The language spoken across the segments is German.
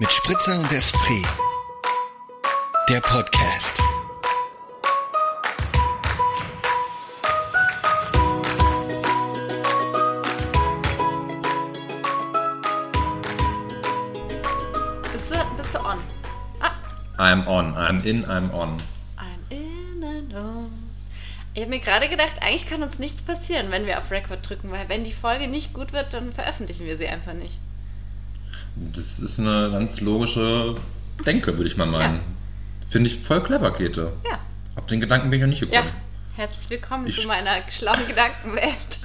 Mit Spritzer und Esprit. Der Podcast. Bist du, bist du on? Ah, I'm on, I'm in, I'm on. I'm in and on. Ich habe mir gerade gedacht, eigentlich kann uns nichts passieren, wenn wir auf Record drücken, weil wenn die Folge nicht gut wird, dann veröffentlichen wir sie einfach nicht. Das ist eine ganz logische Denke, würde ich mal meinen. Finde ich voll clever, Käthe. Ja. Auf den Gedanken bin ich noch nicht Ja, gekommen. herzlich willkommen Ich- zu meiner schlauen Gedankenwelt.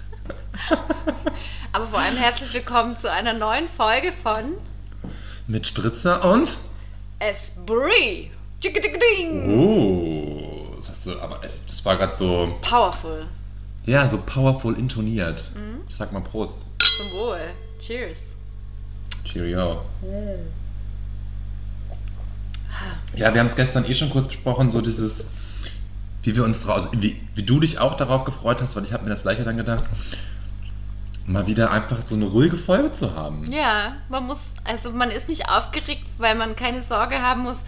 Aber vor allem herzlich willkommen zu einer neuen Folge von Mit Spritzer und? Esprit. Oh, das, hast du, aber es, das war gerade so, Powerful. ja, so powerful intoniert. Mhm. Ich sag mal Prost. Zum Wohl. Cheers. Cheerio. Ja, wir haben es gestern eh schon kurz besprochen, so dieses, wie wir uns draus, wie, wie du dich auch darauf gefreut hast, weil ich habe mir das gleiche dann gedacht, mal wieder einfach so eine ruhige Folge zu haben. Ja, man muss, also man ist nicht aufgeregt, weil man keine Sorge haben muss,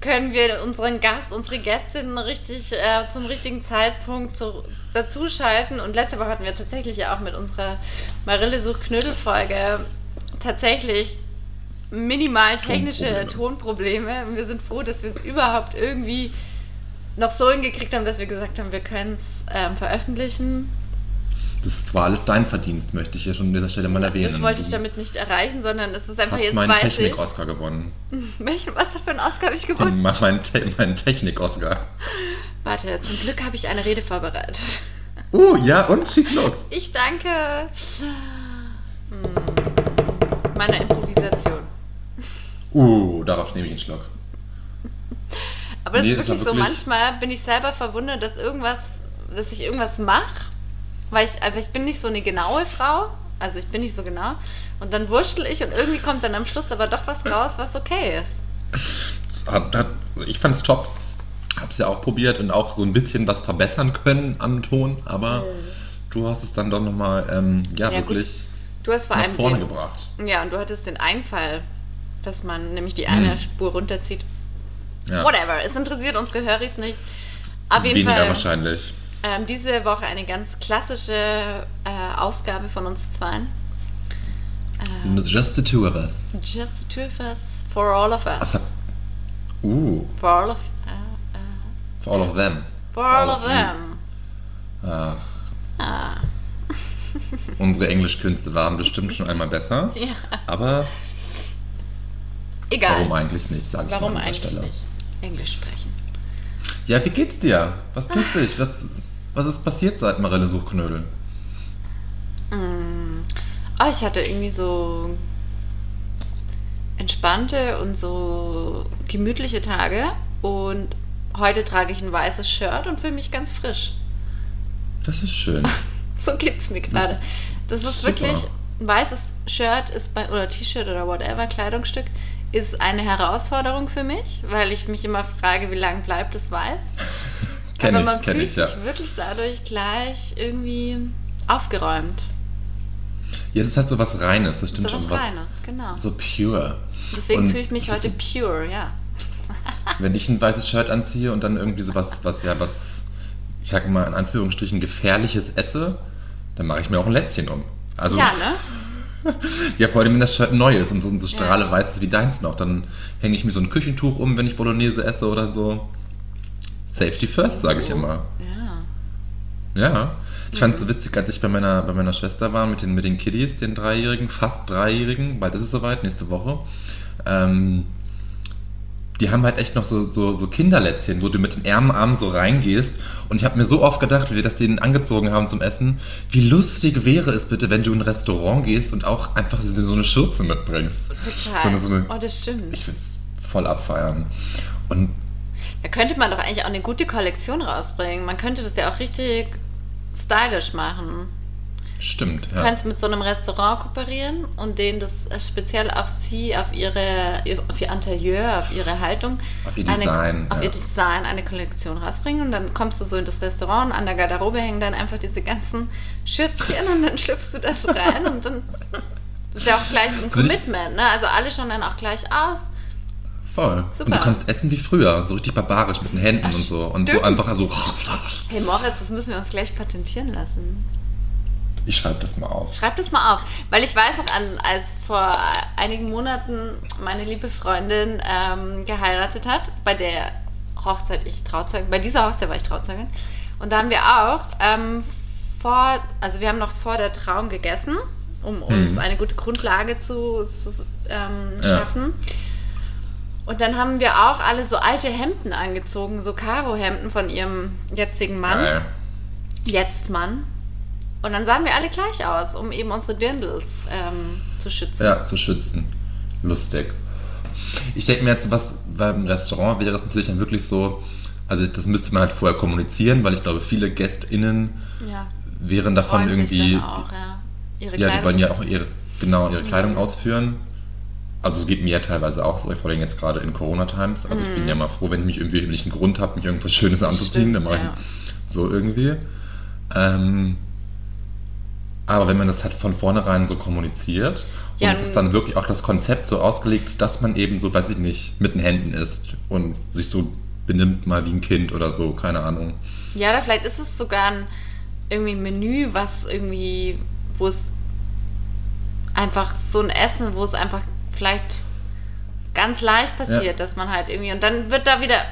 können wir unseren Gast, unsere Gästin richtig äh, zum richtigen Zeitpunkt zu, dazuschalten. Und letzte Woche hatten wir tatsächlich ja auch mit unserer Marille sucht Knödel-Folge tatsächlich minimal technische Tonprobleme. Und wir sind froh, dass wir es überhaupt irgendwie noch so hingekriegt haben, dass wir gesagt haben, wir können es ähm, veröffentlichen. Das ist zwar alles dein Verdienst, möchte ich hier schon an dieser Stelle mal erwähnen. Das wollte ich damit nicht erreichen, sondern es ist einfach hast jetzt meinen weiß. Technik-Oscar gewonnen. Welchen, was für einen Oscar habe ich gewonnen? Mein, mein, Te mein Technik-Oscar. Warte, zum Glück habe ich eine Rede vorbereitet. Uh, ja, und schieß los. Ich danke hm, meiner Improvisation. Uh, darauf nehme ich einen Schluck. Aber das Nee, ist das wirklich war so, wirklich- manchmal bin ich selber verwundert, dass irgendwas, dass ich irgendwas mache, weil ich, aber ich bin nicht so eine genaue Frau, also ich bin nicht so genau, und dann wurschtel ich und irgendwie kommt dann am Schluss aber doch was raus, was okay ist. Das Hat, hat, ich fand es top. Hab's ja auch probiert und auch so ein bisschen was verbessern können am Ton, aber du hast es dann doch nochmal, ähm, ja, Ja, wirklich Du hast vor nach allem vorne den, gebracht. Ja, und du hattest den Einfall, dass man nämlich die eine Hm. Spur runterzieht. Ja. Whatever, es interessiert unsere Höris nicht. Auf jeden Weniger Fall wahrscheinlich. ähm, diese Woche eine ganz klassische äh, Ausgabe von uns zweien. Ähm, Just the two of us. just the two of us, for all of us. Uh, For all of, äh, äh, for all of them. for all of you. them. Ah, Ah, unsere Englischkünste waren bestimmt schon einmal besser, ja. aber Egal. warum eigentlich nicht, sage ich Warum mal an eigentlich Stelle. nicht? Englisch sprechen. Ja, wie geht's dir? Was tut sich? Was, was ist passiert seit Marille Suchknödel? Mm. Oh, ich hatte irgendwie so entspannte und so gemütliche Tage und heute trage ich ein weißes Shirt und fühle mich ganz frisch. Das ist schön. So geht's mir gerade. Das ist Super. wirklich ein weißes Shirt ist bei oder T-Shirt oder whatever Kleidungsstück ist eine Herausforderung für mich, weil ich mich immer frage, wie lange bleibt es weiß. Kenn Aber man ich, fühlt ich, ja. sich wirklich dadurch gleich irgendwie aufgeräumt. Ja, es ist halt so was Reines, das stimmt So schon. was Reines, genau. So pure. Deswegen Und fühle ich mich heute pure, ja. Wenn ich ein weißes Shirt anziehe und dann irgendwie sowas, was ja was, ich sag mal in Anführungsstrichen, gefährliches esse, dann mache ich mir auch ein Lätzchen um. Also, ja, ne? ja, vor allem, wenn das Shirt neu ist und so, und so Ja. strahle weiß ist wie deins noch, dann hänge ich mir so ein Küchentuch um, wenn ich Bolognese esse oder so. Safety first, sage ich immer. Ja. Ja. Ich fand es so witzig, als ich bei meiner, bei meiner Schwester war mit den, mit den Kiddies, den Dreijährigen, fast Dreijährigen, bald ist es soweit, nächste Woche. Ähm, die haben halt echt noch so, so, so Kinderlätzchen, wo du mit den Ärmelarmen so reingehst. Und ich habe mir so oft gedacht, wie wir das denen angezogen haben zum Essen, wie lustig wäre es bitte, wenn du in ein Restaurant gehst und auch einfach so eine Schürze mitbringst. Total. So eine, oh, das stimmt. ich würde es voll abfeiern. Und Da könnte man doch eigentlich auch eine gute Kollektion rausbringen. Man könnte das ja auch richtig stylisch machen. Stimmt, Du ja. kannst mit so einem Restaurant kooperieren und denen das speziell auf sie, auf ihre, auf ihr Interieur, auf ihre Haltung, Auf ihr eine, Design, auf ja. ihr Design eine Kollektion rausbringen und dann kommst du so in das Restaurant, an der Garderobe hängen dann einfach diese ganzen Schürzchen und dann schlüpfst du das rein und dann Das ist ja auch gleich ein ich- Commitment, ne? Also alle schauen dann auch gleich aus. Voll. Super. Und du kannst essen wie früher, so richtig barbarisch mit den Händen Ach, und so. Und so stimmt. einfach so. Hey Moritz, das müssen wir uns gleich patentieren lassen. Ich schreibe das mal auf. Schreib das mal auf. Weil ich weiß noch, an, als vor einigen Monaten meine liebe Freundin ähm, geheiratet hat, bei der Hochzeit ich Trauzeugin, bei dieser Hochzeit war ich Trauzeugin. Und da haben wir auch ähm, vor, also wir haben noch vor der Trauung gegessen, um uns Mhm. eine gute Grundlage zu, zu ähm, Ja. schaffen. Und dann haben wir auch alle so alte Hemden angezogen, so Karo-Hemden von ihrem jetzigen Mann. Geil. Jetzt Mann. Und dann sahen wir alle gleich aus, um eben unsere Dirndls ähm, zu schützen. Ja, zu schützen. Lustig. Ich denke mir jetzt, was beim Restaurant wäre das natürlich dann wirklich so, also das müsste man halt vorher kommunizieren, weil ich glaube, viele GästInnen Ja. wären davon irgendwie. auch, ja. Ihre Ja, die wollen ja auch ihre, genau, ihre Kleidung ausführen. Also es geht mir teilweise auch so, vor allem jetzt gerade in Corona-Times. Also ich bin ja mal froh, wenn ich mich irgendwie, wenn ich einen Grund habe, mich irgendwas Schönes anzuziehen, Stimmt, dann mache ich ja. so irgendwie. Ähm, aber wenn man das halt von vornherein so kommuniziert Ja, und es dann wirklich auch das Konzept so ausgelegt ist, dass man eben so, weiß ich nicht, mit den Händen isst und sich so benimmt mal wie ein Kind oder so, keine Ahnung. Ja, oder vielleicht ist es sogar ein irgendwie ein Menü, was irgendwie, wo es einfach so ein Essen, wo es einfach vielleicht ganz leicht passiert, Ja. dass man halt irgendwie und dann wird da wieder.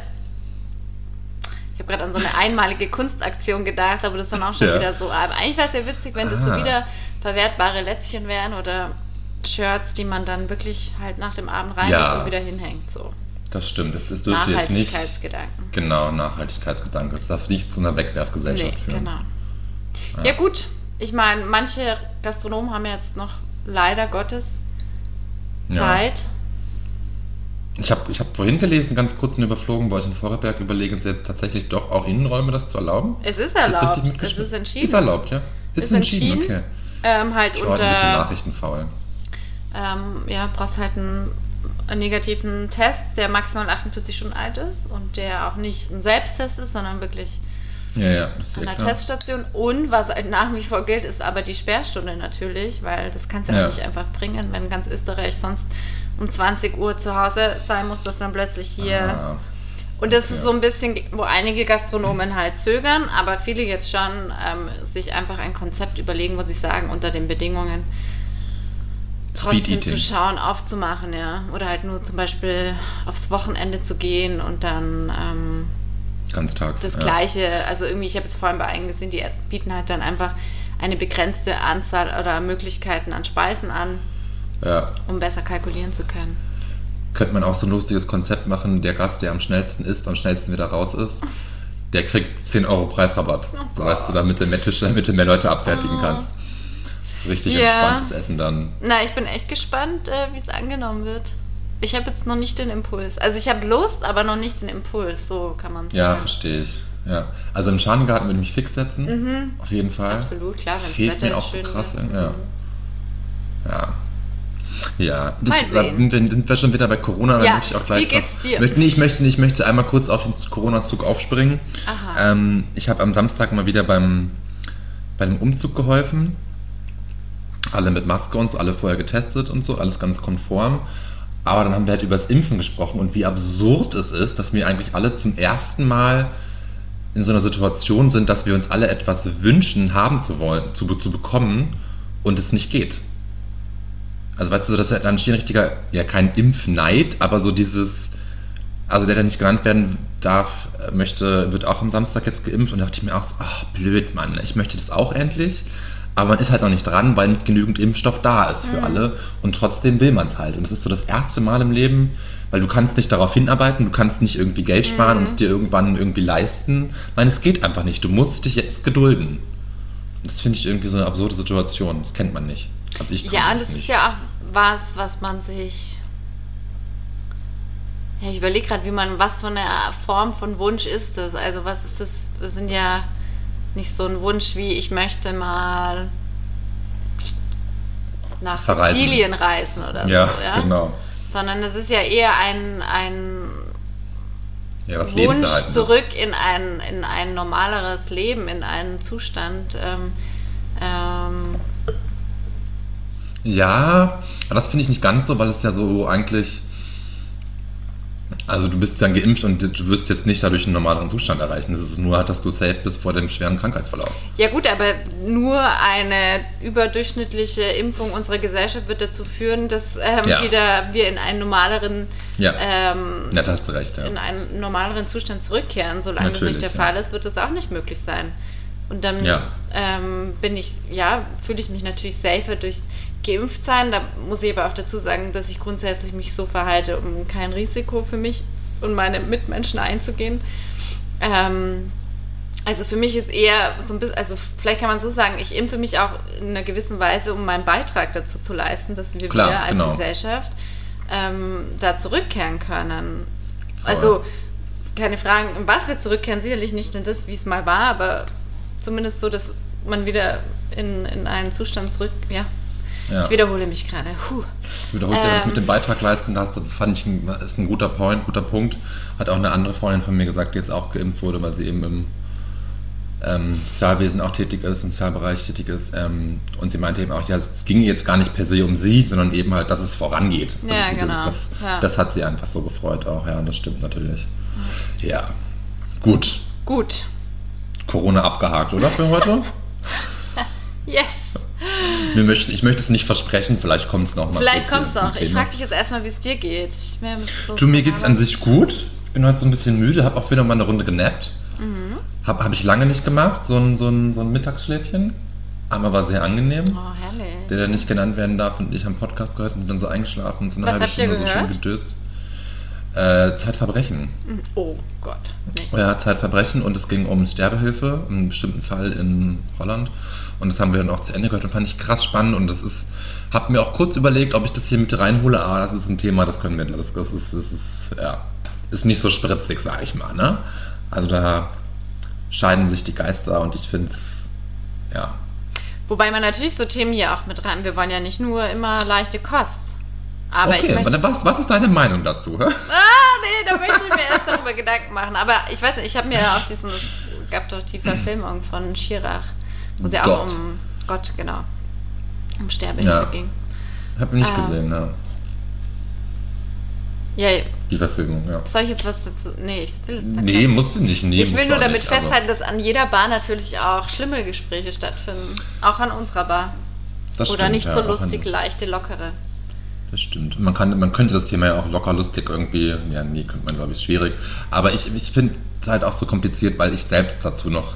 Ich habe gerade an so eine einmalige Kunstaktion gedacht, aber das ist dann auch schon Ja. wieder so. Aber eigentlich wäre es ja witzig, wenn das so Ah. wieder verwertbare Lätzchen wären oder Shirts, die man dann wirklich halt nach dem Abend reinigt Ja. und wieder hinhängt. So Das stimmt, das, das dürfte jetzt nicht. Nachhaltigkeitsgedanken. Genau, Nachhaltigkeitsgedanke. Es darf nicht zu einer Wegwerfgesellschaft Nee, führen. genau. Ja. Ja. gut, ich meine, manche Gastronomen haben jetzt noch leider Gottes Ja. Ich habe ich hab vorhin gelesen, ganz kurz und überflogen, bei euch in Vorarlberg überlegen sie jetzt tatsächlich doch auch Innenräume das zu erlauben. Es ist erlaubt. richtig Es ist entschieden. Ist erlaubt, ja. Ist, Ist entschieden, entschieden. okay. Ähm, halt Ich war heute ein bisschen unter, nachrichtenfaul. ähm, ja, brauchst halt einen, einen negativen Test, der maximal 48 Stunden alt ist und der auch nicht ein Selbsttest ist, sondern wirklich Ja, ja, ist an der klar. Teststation. Und was halt nach wie vor gilt, ist aber die Sperrstunde natürlich, weil das kannst du ja, Ja. nicht einfach bringen, wenn ganz Österreich sonst um 20 Uhr zu Hause sein muss, dass dann plötzlich hier. Ah, Und das ist Ja. so ein bisschen, wo einige Gastronomen halt zögern, aber viele jetzt schon ähm, sich einfach ein Konzept überlegen, wo sie sagen, unter den Bedingungen trotzdem zu schauen, aufzumachen, ja. Oder halt nur zum Beispiel aufs Wochenende zu gehen und dann ähm, Ganz tags. das ja. Gleiche, also irgendwie, ich habe jetzt vorhin bei einigen gesehen, die bieten halt dann einfach eine begrenzte Anzahl oder Möglichkeiten an Speisen an, Ja. um besser kalkulieren zu können. Könnte man auch so ein lustiges Konzept machen, der Gast, der am schnellsten isst, am schnellsten wieder raus ist, der kriegt 10 Euro Preisrabatt. Oh so weißt du, damit du mehr Tische, damit du mehr Leute abfertigen Oh. kannst. Das ist richtig Ja. entspanntes Essen dann. Na, ich bin echt gespannt, äh, wie es angenommen wird. Ich habe jetzt noch nicht den Impuls. Also ich habe Lust, aber noch nicht den Impuls, so kann man Ja, sagen. verstehe ich. Ja. Also im Schanengarten würde ich mich fix setzen. Mhm. Auf jeden Fall. Absolut, klar, Das wenn's fehlt Wetter mir auch so krass. wird. Ja. Mhm. Ja. Ja, Mal ich, da sehen. sind wir schon wieder bei Corona, dann Ja, möchte ich auch gleich wie geht's noch, dir? Möchte, nee, ich möchte, ich möchte einmal kurz auf den Corona-Zug aufspringen. Aha. Ähm, ich habe am Samstag mal wieder beim, bei dem Umzug geholfen. Alle mit Maske und so, alle vorher getestet und so, alles ganz konform. Aber dann haben wir halt über das Impfen gesprochen und wie absurd es ist, dass wir eigentlich alle zum ersten Mal in so einer Situation sind, dass wir uns alle etwas wünschen, haben zu wollen, zu, zu bekommen und es nicht geht. Also weißt du, das ist dann ein richtiger, ja kein Impfneid, aber so dieses, also der, der nicht genannt werden darf, äh, möchte, wird auch am Samstag jetzt geimpft und da dachte ich mir auch so, ach blöd, Mann, ich möchte das auch endlich, aber man ist halt noch nicht dran, weil nicht genügend Impfstoff da ist für alle und trotzdem will man es halt und es ist so das erste Mal im Leben, weil du kannst nicht darauf hinarbeiten, du kannst nicht irgendwie Geld sparen und es dir irgendwann irgendwie leisten. Nein, es geht einfach nicht. Du musst dich jetzt gedulden. Das finde ich irgendwie so eine absurde Situation. Das kennt man nicht. Also ich Ja, das nicht. ist ja auch was, was man sich. Ja, ich überlege gerade, wie man, was für eine Form von Wunsch ist das? Also, was ist das? Das sind ja nicht so ein Wunsch wie, ich möchte mal nach Verreisen. Sizilien reisen oder ja, so, ja. genau. Sondern es ist ja eher ein, ein Ja, was Wunsch zurück in ein, in ein normaleres Leben, in einen Zustand. Ähm, ähm, Ja, aber das finde ich nicht ganz so, weil es ja so eigentlich. Also du bist dann geimpft und du wirst jetzt nicht dadurch einen normaleren Zustand erreichen. Es ist nur halt, dass du safe bist vor dem schweren Krankheitsverlauf. Ja gut, aber nur eine überdurchschnittliche Impfung unserer Gesellschaft wird dazu führen, dass ähm, Ja. wieder wir in einen normaleren Ja. ähm, Ja, da hast du recht, ja. in einen normaleren Zustand zurückkehren. Solange das Natürlich, nicht der. Fall ist, wird das auch nicht möglich sein. Und dann Ja. ähm, bin ich, ja, fühle ich mich natürlich safer durch geimpft sein. Da muss ich aber auch dazu sagen, dass ich grundsätzlich mich so verhalte, um kein Risiko für mich und meine Mitmenschen einzugehen. Ähm, also für mich ist eher so ein bisschen, also vielleicht kann man so sagen, ich impfe mich auch in einer gewissen Weise, um meinen Beitrag dazu zu leisten, dass wir Klar, wieder als genau. Gesellschaft ähm, da zurückkehren können. Voll. Also keine Fragen, was wir zurückkehren, sicherlich nicht in das, wie es mal war, aber zumindest so, dass man wieder in, in einen Zustand zurück, ja. Ja. Ich wiederhole mich gerade. Puh. Du wiederholst ja das Ähm. mit dem Beitrag leisten, das fand ich ein, ist ein guter Point, guter Punkt. Hat auch eine andere Freundin von mir gesagt, die jetzt auch geimpft wurde, weil sie eben im ähm, Sozialwesen auch tätig ist, im Sozialbereich tätig ist. Ähm, und sie meinte eben auch, ja, es ging jetzt gar nicht per se um sie, sondern eben halt, dass es vorangeht. Ja, ich finde, genau. Das, das, Ja. das hat sie einfach so gefreut auch, ja, und das stimmt natürlich. Ja, gut. Gut. Corona abgehakt, oder für heute? Yes. Wir möchten, ich möchte es nicht versprechen, vielleicht kommt es noch mal. Vielleicht du zum noch. Ich frage dich jetzt erstmal, wie es dir geht. So Du, mir geht's an sich gut. Ich bin heute so ein bisschen müde, habe auch wieder mal eine Runde genappt. Mhm. Habe hab ich lange nicht gemacht, so ein, so, ein, so ein Mittagsschläfchen. Aber war sehr angenehm. Oh, herrlich. Der, der nicht genannt werden darf und ich am Podcast gehört und bin dann so eingeschlafen und so eine Was halbe Stunde so schön gedöst. Äh, Zeitverbrechen. Oh Gott. Nee. Ja, Zeitverbrechen und es ging um Sterbehilfe, um einen bestimmten Fall in Holland. Und das haben wir dann auch zu Ende gehört und fand ich krass spannend und das ist, hab mir auch kurz überlegt, ob ich das hier mit reinhole, aber das ist ein Thema, das können wir, das, das ist, das ist, ja, ist nicht so spritzig, sag ich mal, ne? Also da scheiden sich die Geister und ich finde es, ja, Wobei man natürlich so Themen hier auch mit rein. Wir wollen ja nicht nur immer leichte Kost. Aber ich okay, möchte. was, was ist deine Meinung dazu? hä? Ah, nee, da möchte ich mir erst darüber Gedanken machen. Aber ich weiß nicht, ich habe mir ja auch diesen. Es gab doch die Verfilmung von Schirach, wo sie auch Gott. um Gott, genau. Um Sterbehilfe Ja. ging. Hab ich nicht Ah. gesehen, ja. Ja, Die Verfilmung, ja. soll ich jetzt was dazu. Nee, ich will jetzt da Nee, musst du nicht. Nee, Ich will nur auch damit nicht, festhalten, dass an jeder Bar natürlich auch schlimme Gespräche stattfinden. Auch an unserer Bar. Das Oder stimmt, nicht ja, so auch lustig, leichte, lockere. Das stimmt. Man, kann, man könnte das Thema ja auch locker lustig irgendwie, ja, nee, könnte man, glaube ich, schwierig. Aber ich, ich finde es halt auch so kompliziert, weil ich selbst dazu noch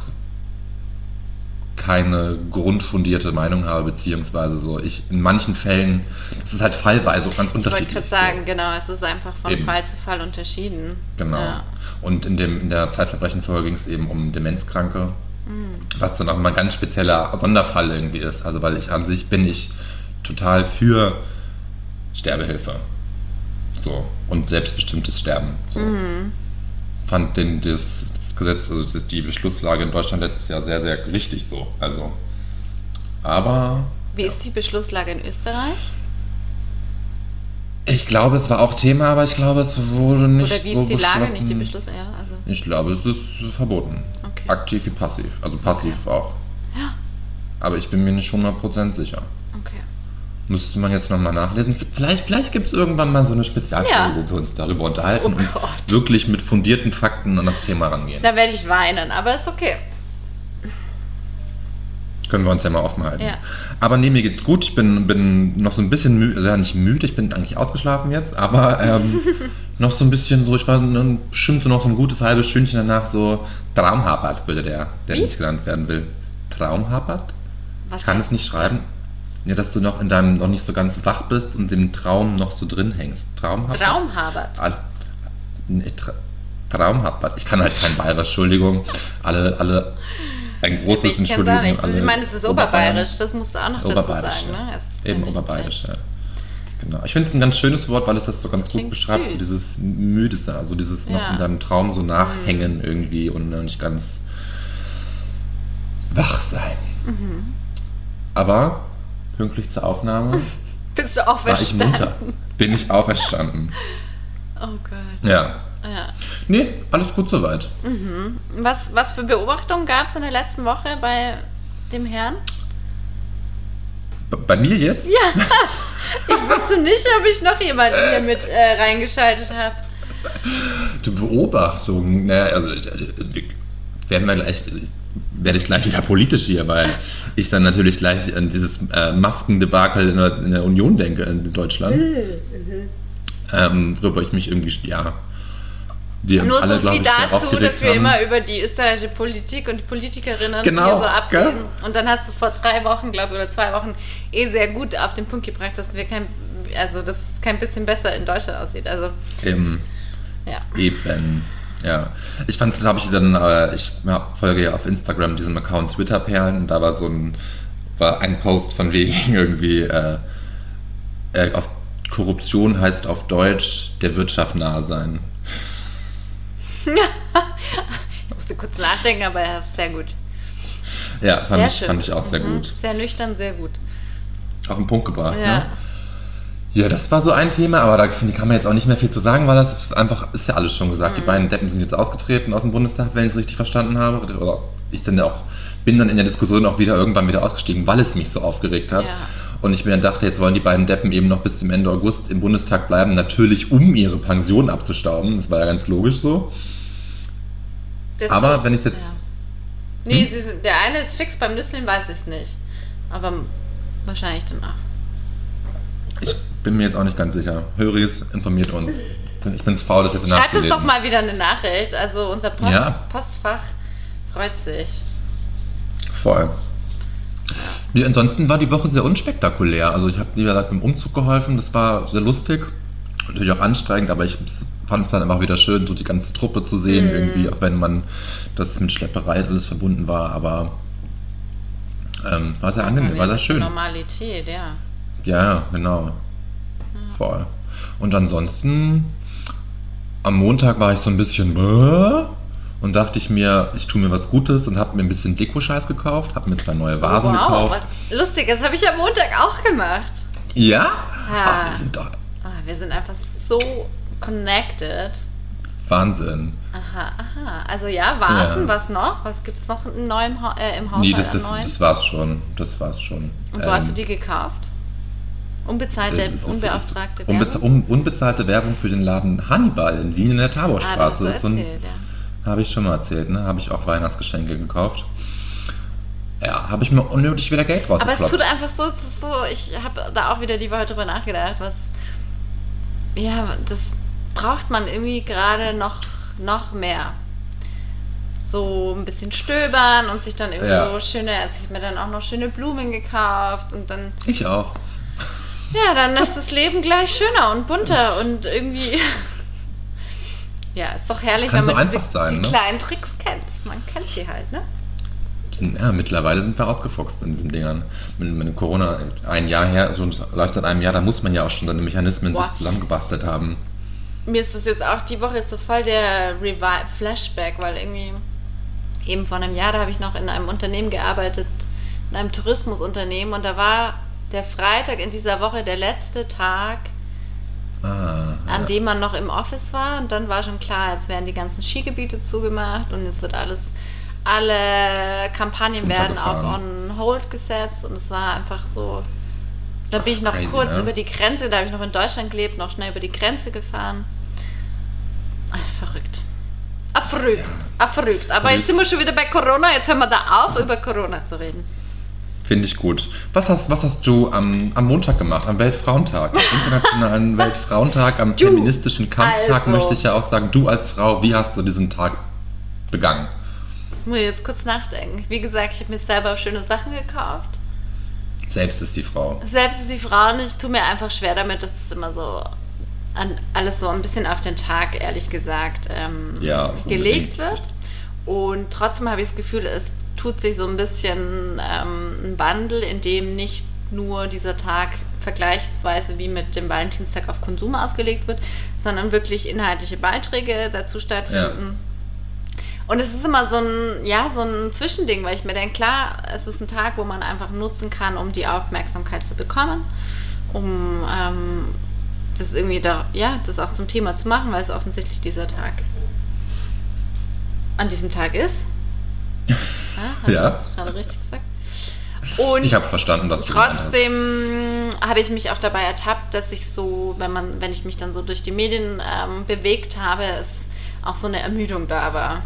keine grundfundierte Meinung habe, beziehungsweise so, ich in manchen Fällen, das ist halt fallweise auch ganz Ich wollte unterschiedlich. gerade sagen, genau, es ist einfach von Eben. Fall zu Fall unterschieden. Genau. Ja. Und in, dem, in der Zeitverbrechen-Folge ging es eben um Demenzkranke, Mhm. was dann auch mal ein ganz spezieller Sonderfall irgendwie ist. Also, weil ich an sich bin ich total für Sterbehilfe. So. Und selbstbestimmtes Sterben. So. Mhm. Fand den, das, das Gesetz, also die Beschlusslage in Deutschland letztes Jahr sehr, sehr richtig so. Also. Aber. Wie ist die Beschlusslage in Österreich? Ich glaube, es war auch Thema, aber ich glaube, es wurde nicht Oder wie so ist die Lage, nicht die Beschlusslage? Ja, also. Ich glaube, es ist verboten. Okay. Aktiv wie passiv. Also passiv auch. Ja. Aber ich bin mir nicht 100% sicher. Müsste man jetzt nochmal nachlesen. Vielleicht, vielleicht gibt es irgendwann mal so eine Spezialfolge, Ja. wo wir uns darüber unterhalten Oh und Gott. wirklich mit fundierten Fakten an das Thema rangehen. Da werde ich weinen, aber ist okay. Können wir uns ja mal offen halten. Ja. Aber nee, mir geht's gut. Ich bin, bin noch so ein bisschen müde, also ja nicht müde, ich bin eigentlich ausgeschlafen jetzt, aber ähm, noch so ein bisschen so, ich war dann bestimmt so noch so ein gutes halbes Stündchen danach so Traumhapert, würde der, der Wie? nicht genannt werden will. Traumhapert? Was Ich kann es nicht schreiben. Ja, dass du noch in deinem noch nicht so ganz wach bist und im Traum noch so drin hängst. Traumhabert. Al- nee, Tra Traumhapert. Ich kann halt kein Bayerisch, Entschuldigung. Alle, alle, ein großes Ich Entschuldigung. nicht. alle Ich meine, es ist oberbayerisch, das musst du auch noch dazu Oberbayerisch, sagen. Ne? Eben oberbayerisch, ja. Genau. Ich finde es ein ganz schönes Wort, weil es das so ganz gut klingt beschreibt. süß. Dieses müde sein, also dieses noch Ja. in deinem Traum so nachhängen irgendwie und noch nicht ganz wach sein. Mhm. Aber pünktlich zur Aufnahme Bist du war ich auferstanden? munter. Bin ich auferstanden. Oh Gott. Ja. Ja. Nee, alles gut soweit. Was, was für Beobachtungen gab es in der letzten Woche bei dem Herrn? B- Bei mir jetzt? Ja. Ich wusste nicht, ob ich noch jemanden hier mit äh, reingeschaltet habe. Die Beobachtung, naja, also äh, wir- werden wir gleich, werde ich gleich wieder politisch hier, weil ich dann natürlich gleich an dieses äh, Maskendebakel in der, in der Union denke in Deutschland. Ähm, worüber ich mich irgendwie, ja, wir uns Nur alle, so viel dazu, dass wir haben. immer über die österreichische Politik und die Politikerinnen Genau, hier so abgehen. gell? Und dann hast du vor drei Wochen, glaube ich, oder zwei Wochen eh sehr gut auf den Punkt gebracht, dass wir kein, also dass es kein bisschen besser in Deutschland aussieht. Also Eben. ja. Eben. Ja. Ich fand es, glaube ich, dann, äh, ich ja, folge ja auf Instagram diesem Account Twitter-Perlen und da war so ein, war ein Post von wegen irgendwie, äh, äh, auf Korruption heißt auf Deutsch der Wirtschaft nahe sein. Ich musste kurz nachdenken, aber er ist sehr gut. Ja, fand, Sehr ich, schön. fand ich auch sehr Mhm. gut. Sehr nüchtern, sehr gut. Auf den Punkt gebracht, Ja. ne? Ja, das war so ein Thema, aber da finde ich, kann man jetzt auch nicht mehr viel zu sagen, weil das ist einfach, ist ja alles schon gesagt. Die Mhm. beiden Deppen sind jetzt ausgetreten aus dem Bundestag, wenn ich es richtig verstanden habe. Oder ich dann auch, bin dann in der Diskussion auch wieder irgendwann wieder ausgestiegen, weil es mich so aufgeregt hat. Ja. Und ich mir dann dachte, jetzt wollen die beiden Deppen eben noch bis zum Ende August im Bundestag bleiben, natürlich um ihre Pension abzustauben. Das war ja ganz logisch so. Das Aber wenn ich jetzt. Ja. Nee, Hm? sind, der eine ist fix, beim Nüsseln weiß ich es nicht. Aber wahrscheinlich danach. Ich bin mir jetzt auch nicht ganz sicher. Höris informiert uns. Ich bin es faul, das jetzt Schreibt uns nachzulesen. doch mal wieder eine Nachricht. Also unser Post Ja. Postfach freut sich. Voll. Nee, ansonsten war die Woche sehr unspektakulär. Also ich habe, wie gesagt, im Umzug geholfen, das war sehr lustig. Natürlich auch anstrengend, aber ich fand es dann einfach wieder schön, so die ganze Truppe zu sehen, irgendwie, auch wenn man das mit Schlepperei alles verbunden war, aber ähm, war sehr angenehm, war sehr schön. Normalität. Ja, ja, genau. Voll. Und ansonsten, am Montag war ich so ein bisschen bäh und dachte ich mir, ich tue mir was Gutes und habe mir ein bisschen Deko-Scheiß gekauft, habe mir zwei neue Vasen wow, gekauft. was Lustiges habe ich am Montag auch gemacht. Ja? Ja. Ach, wir sind doch Ah, wir sind einfach so connected. Wahnsinn. Aha, aha. Also ja, Vasen, Ja. was noch? Was gibt es noch im, neuen ha äh, im Haushalt Nee, das, das, das war's schon. Das war's schon. Und wo hast du Ähm, die gekauft? Unbezahlte, ist- ist- unbeauftragte unbeza Werbung? un unbezahlte Werbung für den Laden Hannibal in Wien in der Ah, Taborstraße. das ist so erzählt, ja. Habe ich schon mal erzählt, ne? Habe ich auch Weihnachtsgeschenke gekauft. Ja, habe ich mir unnötig wieder Geld Aber es tut einfach so, es ist so, ich habe da auch wieder die Woche drüber nachgedacht, was, ja, das braucht man irgendwie gerade noch, noch mehr. So ein bisschen stöbern und sich dann irgendwie Ja. so schöne, also ich habe mir dann auch noch schöne Blumen gekauft und dann, Ich auch. Ja, dann ist das Leben gleich schöner und bunter und irgendwie, ja, ist doch herrlich, wenn so man diese, einfach sein, die ne? kleinen Tricks kennt. Man kennt sie halt, ne? Ja, mittlerweile sind wir ausgefuchst in diesen Dingern. Mit, mit Corona ein Jahr her, schon läuft seit einem Jahr, da muss man ja auch schon seine Mechanismen Boah. sich zusammengebastelt haben. Mir ist das jetzt auch, die Woche ist so voll der Revi Flashback, weil irgendwie eben vor einem Jahr, da habe ich noch in einem Unternehmen gearbeitet, in einem Tourismusunternehmen und da war der Freitag in dieser Woche der letzte Tag, Ah, an ja. dem man noch im Office war und dann war schon klar, jetzt werden die ganzen Skigebiete zugemacht und jetzt wird alles, alle Kampagnen werden auf on hold gesetzt und es war einfach so, da bin ich noch crazy, kurz ne? über die Grenze, da habe ich noch in Deutschland gelebt, noch schnell über die Grenze gefahren. Ah, verrückt. Ah, verrückt. Ah, verrückt. Aber Verrückt. jetzt sind wir schon wieder bei Corona, jetzt hören wir da auf, über Corona zu reden. Finde ich gut. Was hast, was hast du am, am Montag gemacht, am Weltfrauentag? Am Internationalen Weltfrauentag, am Du, feministischen Kampftag also. möchte ich ja auch sagen, du als Frau, wie hast du diesen Tag begangen? Muss ich jetzt kurz nachdenken. Wie gesagt, ich habe mir selber schöne Sachen gekauft. Selbst ist die Frau. Selbst ist die Frau und ich tue mir einfach schwer damit, dass es immer so an, alles so ein bisschen auf den Tag, ehrlich gesagt, ähm, Ja, gelegt wird. Und trotzdem habe ich das Gefühl, es tut sich so ein bisschen ähm, ein Wandel, in dem nicht nur dieser Tag vergleichsweise wie mit dem Valentinstag auf Konsum ausgelegt wird, sondern wirklich inhaltliche Beiträge dazu stattfinden. Und es ist immer so ein, ja, so ein Zwischending, weil ich mir denke, klar, es ist ein Tag, wo man einfach nutzen kann, um die Aufmerksamkeit zu bekommen, um ähm, das irgendwie da, ja, das auch zum Thema zu machen, weil es offensichtlich dieser Tag an diesem Tag ist. Ja, ich Ja. das gerade richtig gesagt? Und Ich habe verstanden, was du. Trotzdem habe ich mich auch dabei ertappt, dass ich so, wenn man, wenn ich mich dann so durch die Medien ähm, bewegt habe, es auch so eine Ermüdung da war.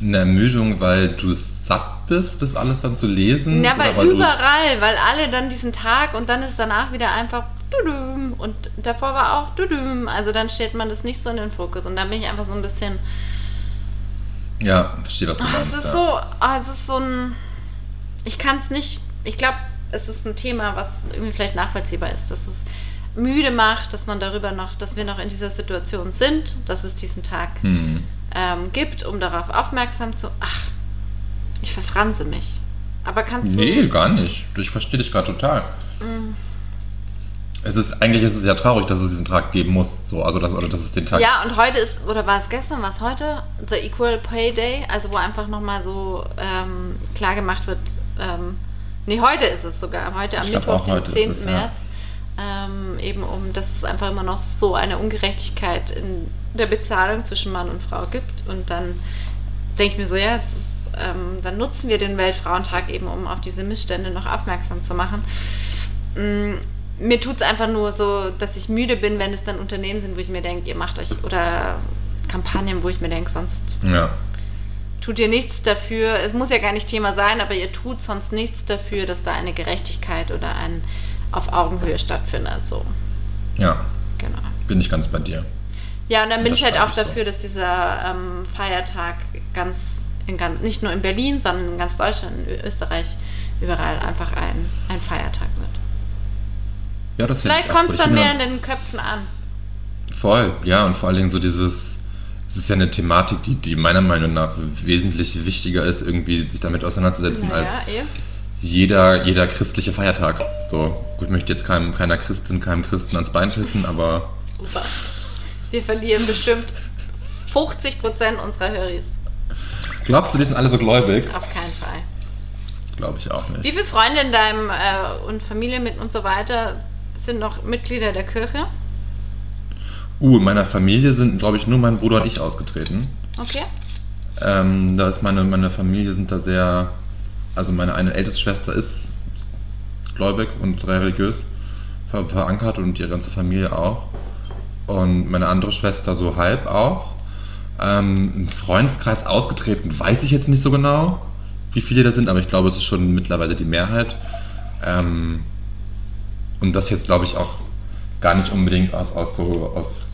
Eine Ermüdung, weil du satt bist, das alles dann zu lesen? Ja, weil weil überall, weil alle dann diesen Tag und dann ist danach wieder einfach dudum und davor war auch dudum. Also dann stellt man das nicht so in den Fokus und dann bin ich einfach so ein bisschen. Ja, verstehe, was du Ah, meinst. es ist ja. so, ah, es ist so ein. Ich kann es nicht. Ich glaube, es ist ein Thema, was irgendwie vielleicht nachvollziehbar ist, dass es müde macht, dass man darüber noch, dass wir noch in dieser Situation sind, dass es diesen Tag Hm. ähm, gibt, um darauf aufmerksam zu. Ach, ich verfranse mich. Aber kannst du. Nee, gar nicht. Ich verstehe dich gerade total. Mm. Es ist, eigentlich ist es ja traurig, dass es diesen Tag geben muss. So, also das, oder dass es den Tag Ja, und heute ist, oder war es gestern, war es heute? The Equal Pay Day, also wo einfach nochmal so ähm, klar gemacht wird, ähm, nee, heute ist es sogar, heute am Ich Mittwoch, den heute ist 10. es, ja. März, ähm, eben um, dass es einfach immer noch so eine Ungerechtigkeit in der Bezahlung zwischen Mann und Frau gibt und dann denke ich mir so, ja, es ist, ähm, dann nutzen wir den Weltfrauentag eben, um auf diese Missstände noch aufmerksam zu machen. Mir tut es einfach nur so, dass ich müde bin, wenn es dann Unternehmen sind, wo ich mir denke, ihr macht euch, oder Kampagnen, wo ich mir denke, sonst Ja. tut ihr nichts dafür. Es muss ja gar nicht Thema sein, aber ihr tut sonst nichts dafür, dass da eine Gerechtigkeit oder ein auf Augenhöhe stattfindet. So, Ja, genau. bin ich ganz bei dir. Ja, und dann bin ich halt auch ich so. dafür, dass dieser ähm, Feiertag ganz, in ganz, nicht nur in Berlin, sondern in ganz Deutschland, in Österreich, überall einfach ein, ein Feiertag wird. Ja, das Vielleicht kommt es dann mehr in den Köpfen an. Voll, ja, und vor allen Dingen so dieses, es ist ja eine Thematik, die, die meiner Meinung nach wesentlich wichtiger ist, irgendwie sich damit auseinanderzusetzen, als Naja, eh. jeder, jeder christliche Feiertag. So, gut, ich möchte jetzt keinem, keiner Christin, keinem Christen ans Bein pissen, aber. Wir verlieren bestimmt 50% unserer Höris. glaubst du, die sind alle so gläubig? Auf keinen Fall. Glaube ich auch Wie nicht. viele Freunde in deinem äh, und Familie mit und so weiter sind noch Mitglieder der Kirche? Uh, in meiner Familie sind, glaube ich, nur mein Bruder und ich ausgetreten. Okay. Ähm, da ist meine, meine Familie sind da sehr, also meine eine älteste Schwester ist gläubig und sehr religiös ver verankert und ihre ganze Familie auch. Und meine andere Schwester so halb auch. Ähm, Im Freundeskreis ausgetreten weiß ich jetzt nicht so genau, wie viele da sind, aber ich glaube, es ist schon mittlerweile die Mehrheit. Ähm, und das jetzt, glaube ich, auch gar nicht unbedingt aus, aus so aus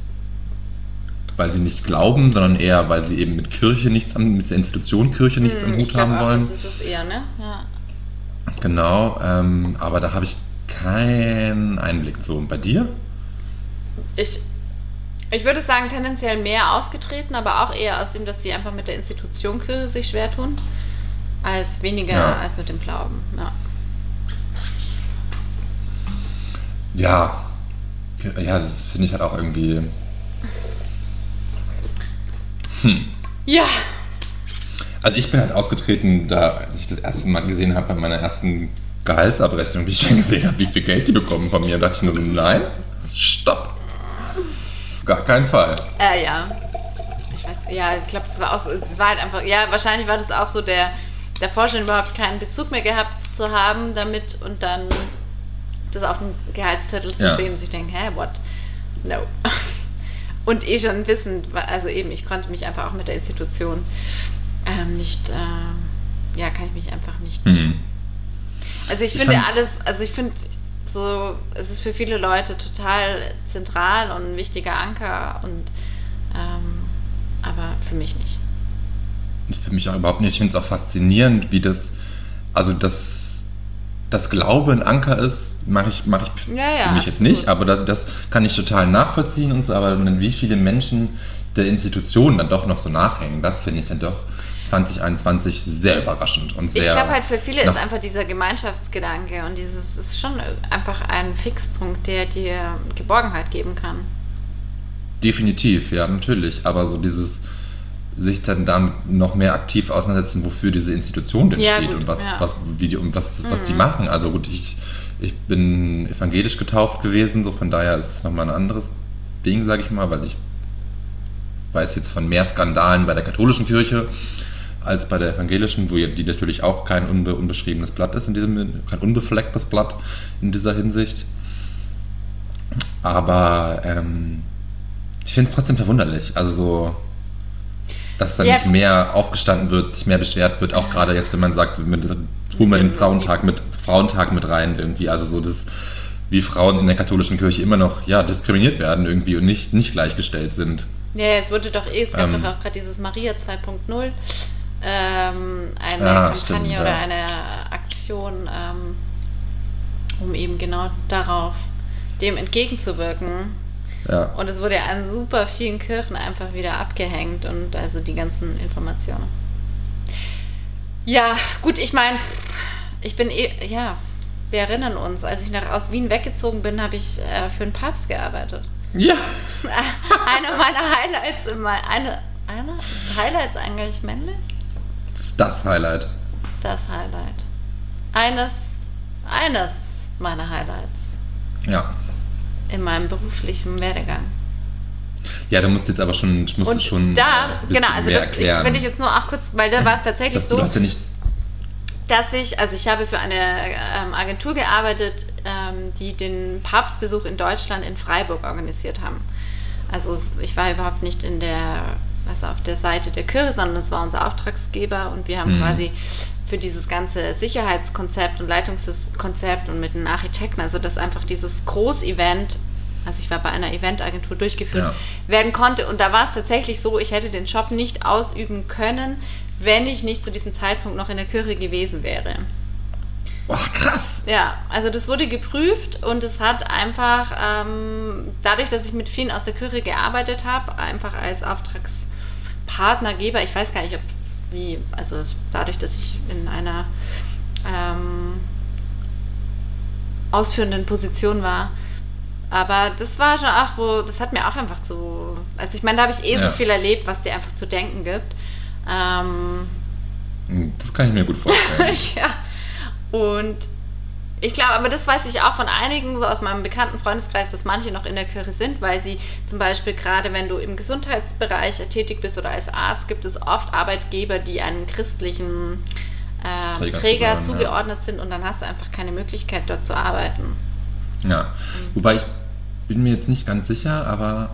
weil sie nicht glauben, sondern eher, weil sie eben mit Kirche nichts am, mit der Institution Kirche nichts am Hm, ich Hut haben auch, wollen. Das ist es eher, ne? Ja. Genau, ähm, aber da habe ich keinen Einblick zu. Und bei dir? Ich, ich würde sagen, tendenziell mehr ausgetreten, aber auch eher aus dem, dass sie einfach mit der Institution Kirche sich schwer tun, als weniger Ja. als mit dem Glauben. Ja. Ja. Ja, das finde ich halt auch irgendwie. ja. Also ich bin halt ausgetreten, da als ich das erste Mal gesehen habe bei meiner ersten Gehaltsabrechnung, wie ich dann gesehen habe, wie viel Geld die bekommen von mir, dachte ich nur so, nein, stopp. Gar keinen Fall. Äh, ja. Ich weiß, ja, ich glaube, das war auch so, es war halt einfach, ja, wahrscheinlich war das auch so der, davor schon überhaupt keinen Bezug mehr gehabt zu haben damit und dann das auf dem Gehaltszettel zu Ja. sehen und sich denken, hä, what? No. Und eh schon wissend, also eben, ich konnte mich einfach auch mit der Institution ähm, nicht, äh, ja, kann ich mich einfach nicht. Mhm. Also ich Ich finde alles, also ich finde so, es ist für viele Leute total zentral und ein wichtiger Anker und ähm, aber für mich nicht. Für mich auch überhaupt nicht. Ich finde es auch faszinierend, wie das, also das, das Glaube ein Anker ist, mache ich, mach ich Ja, ja, für mich jetzt nicht, aber das, das kann ich total nachvollziehen und so, aber wie viele Menschen der Institutionen dann doch noch so nachhängen, das finde ich dann doch 2021 sehr überraschend und sehr. ich glaube halt für viele ist einfach dieser Gemeinschaftsgedanke und dieses ist schon einfach ein Fixpunkt, der dir Geborgenheit geben kann. Definitiv, ja, natürlich. Aber so dieses sich dann damit noch mehr aktiv auseinandersetzen, wofür diese Institution denn Ja, steht gut, und was, ja. Mhm. was, wie die, und was, was die machen. Also gut, ich, ich bin evangelisch getauft gewesen, so von daher ist es nochmal ein anderes Ding, sage ich mal, weil ich weiß jetzt von mehr Skandalen bei der katholischen Kirche als bei der evangelischen, wo die natürlich auch kein unbe unbeschriebenes Blatt ist, in diesem, kein unbeflecktes Blatt in dieser Hinsicht. Aber ähm, ich finde es trotzdem verwunderlich. Also so, dass da Ja. nicht mehr aufgestanden wird, sich mehr beschwert wird, auch gerade jetzt, wenn man sagt, wir tun wir den Frauentag mit, Frauentag mit rein irgendwie. Also so das, wie Frauen in der katholischen Kirche immer noch ja, diskriminiert werden irgendwie und nicht, nicht gleichgestellt sind. Ja, es wurde doch eh, es gab Ähm. doch auch gerade dieses Maria 2.0, ähm, eine Ah, Kampagne stimmt, ja. oder eine Aktion, ähm, um eben genau darauf dem entgegenzuwirken. Ja. Und es wurde ja an super vielen Kirchen einfach wieder abgehängt und also die ganzen Informationen. Ja, gut, ich meine, ich bin eh, ja, wir erinnern uns, als ich nach, aus Wien weggezogen bin, habe ich äh, für den Papst gearbeitet. Ja. Einer meiner Highlights, in mein, eine, eine ist Highlights eigentlich männlich? Das ist das Highlight. Das Highlight. Eines, eines meiner Highlights Ja. in meinem beruflichen Werdegang. Ja, du musst jetzt aber schon, du musst Und schon da, äh, genau, also das ich, erklären. wenn ich jetzt nur auch kurz, weil da war es tatsächlich dass so, du hast ja nicht. Dass ich, also ich habe für eine ähm, Agentur gearbeitet, ähm, die den Papstbesuch in Deutschland in Freiburg organisiert haben. Also es, ich war überhaupt nicht in der, also auf der Seite der Kirche, sondern es war unser Auftragsgeber und wir haben Mhm. quasi für dieses ganze Sicherheitskonzept und Leitungskonzept und mit den Architekten, also dass einfach dieses Großevent, also ich war bei einer Eventagentur durchgeführt, Ja. werden konnte. Und da war es tatsächlich so, ich hätte den Job nicht ausüben können, wenn ich nicht zu diesem Zeitpunkt noch in der Kirche gewesen wäre. Boah, krass. Ja, also das wurde geprüft und es hat einfach, ähm, dadurch, dass ich mit vielen aus der Kirche gearbeitet habe, einfach als Auftragspartnergeber, ich weiß gar nicht, ob wie, also dadurch, dass ich in einer ähm, ausführenden Position war. Aber das war schon auch, wo, das hat mir auch einfach so, also ich meine, da habe ich eh Ja. so viel erlebt, was dir einfach zu denken gibt. Ähm, Das kann ich mir gut vorstellen. ja. Und ich glaube, aber das weiß ich auch von einigen, so aus meinem bekannten Freundeskreis, dass manche noch in der Kirche sind, weil sie zum Beispiel gerade, wenn du im Gesundheitsbereich tätig bist oder als Arzt, gibt es oft Arbeitgeber, die einem christlichen ähm, Träger Träger, zugeordnet, zugeordnet sind und dann hast du einfach keine Möglichkeit, dort zu arbeiten. ja. Wobei ich bin mir jetzt nicht ganz sicher, aber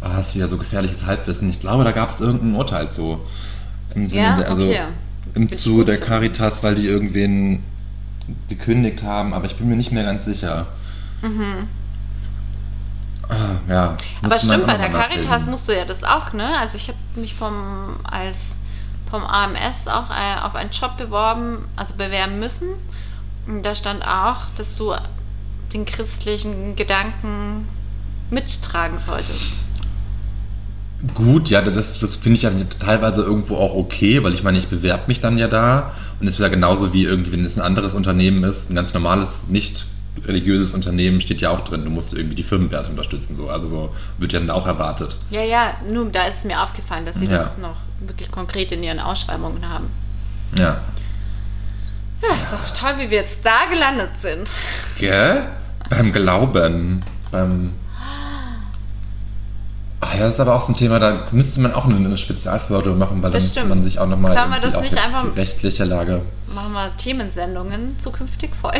ah, das ist wieder so gefährliches Halbwissen. Ich glaube, da gab es irgendein Urteil so. Im Sinne Ja, der, also okay. im Zuge der. Caritas, weil die irgendwen gekündigt haben, aber ich bin mir nicht mehr ganz sicher. Ah, ja. Mhm. Aber stimmt, bei der Caritas nachlesen. musst du ja das auch, ne? Also ich habe mich vom als vom AMS auch äh, auf einen Job beworben, also bewerben müssen. Und da stand auch, dass du den christlichen Gedanken mittragen solltest. Gut, ja, das, das finde ich ja teilweise irgendwo auch okay, weil ich meine, ich bewerbe mich dann ja da und es wäre genauso wie irgendwie, wenn es ein anderes Unternehmen ist, ein ganz normales, nicht religiöses Unternehmen steht ja auch drin, du musst irgendwie die Firmenwerte unterstützen, so. Also so wird ja dann auch erwartet. Ja, ja, nur da ist es mir aufgefallen, dass sie Ja. das noch wirklich konkret in ihren Ausschreibungen haben. Ja. Ja, ist doch toll, wie wir jetzt da gelandet sind. Gell? Beim Glauben, beim. Ah ja, das ist aber auch so ein Thema, da müsste man auch eine, eine Spezialförderung machen, weil da Das müsste stimmt. man sich auch nochmal Sollen wir das auf nicht jetzt einfach- die rechtliche Lage. Machen wir Themensendungen zukünftig voll.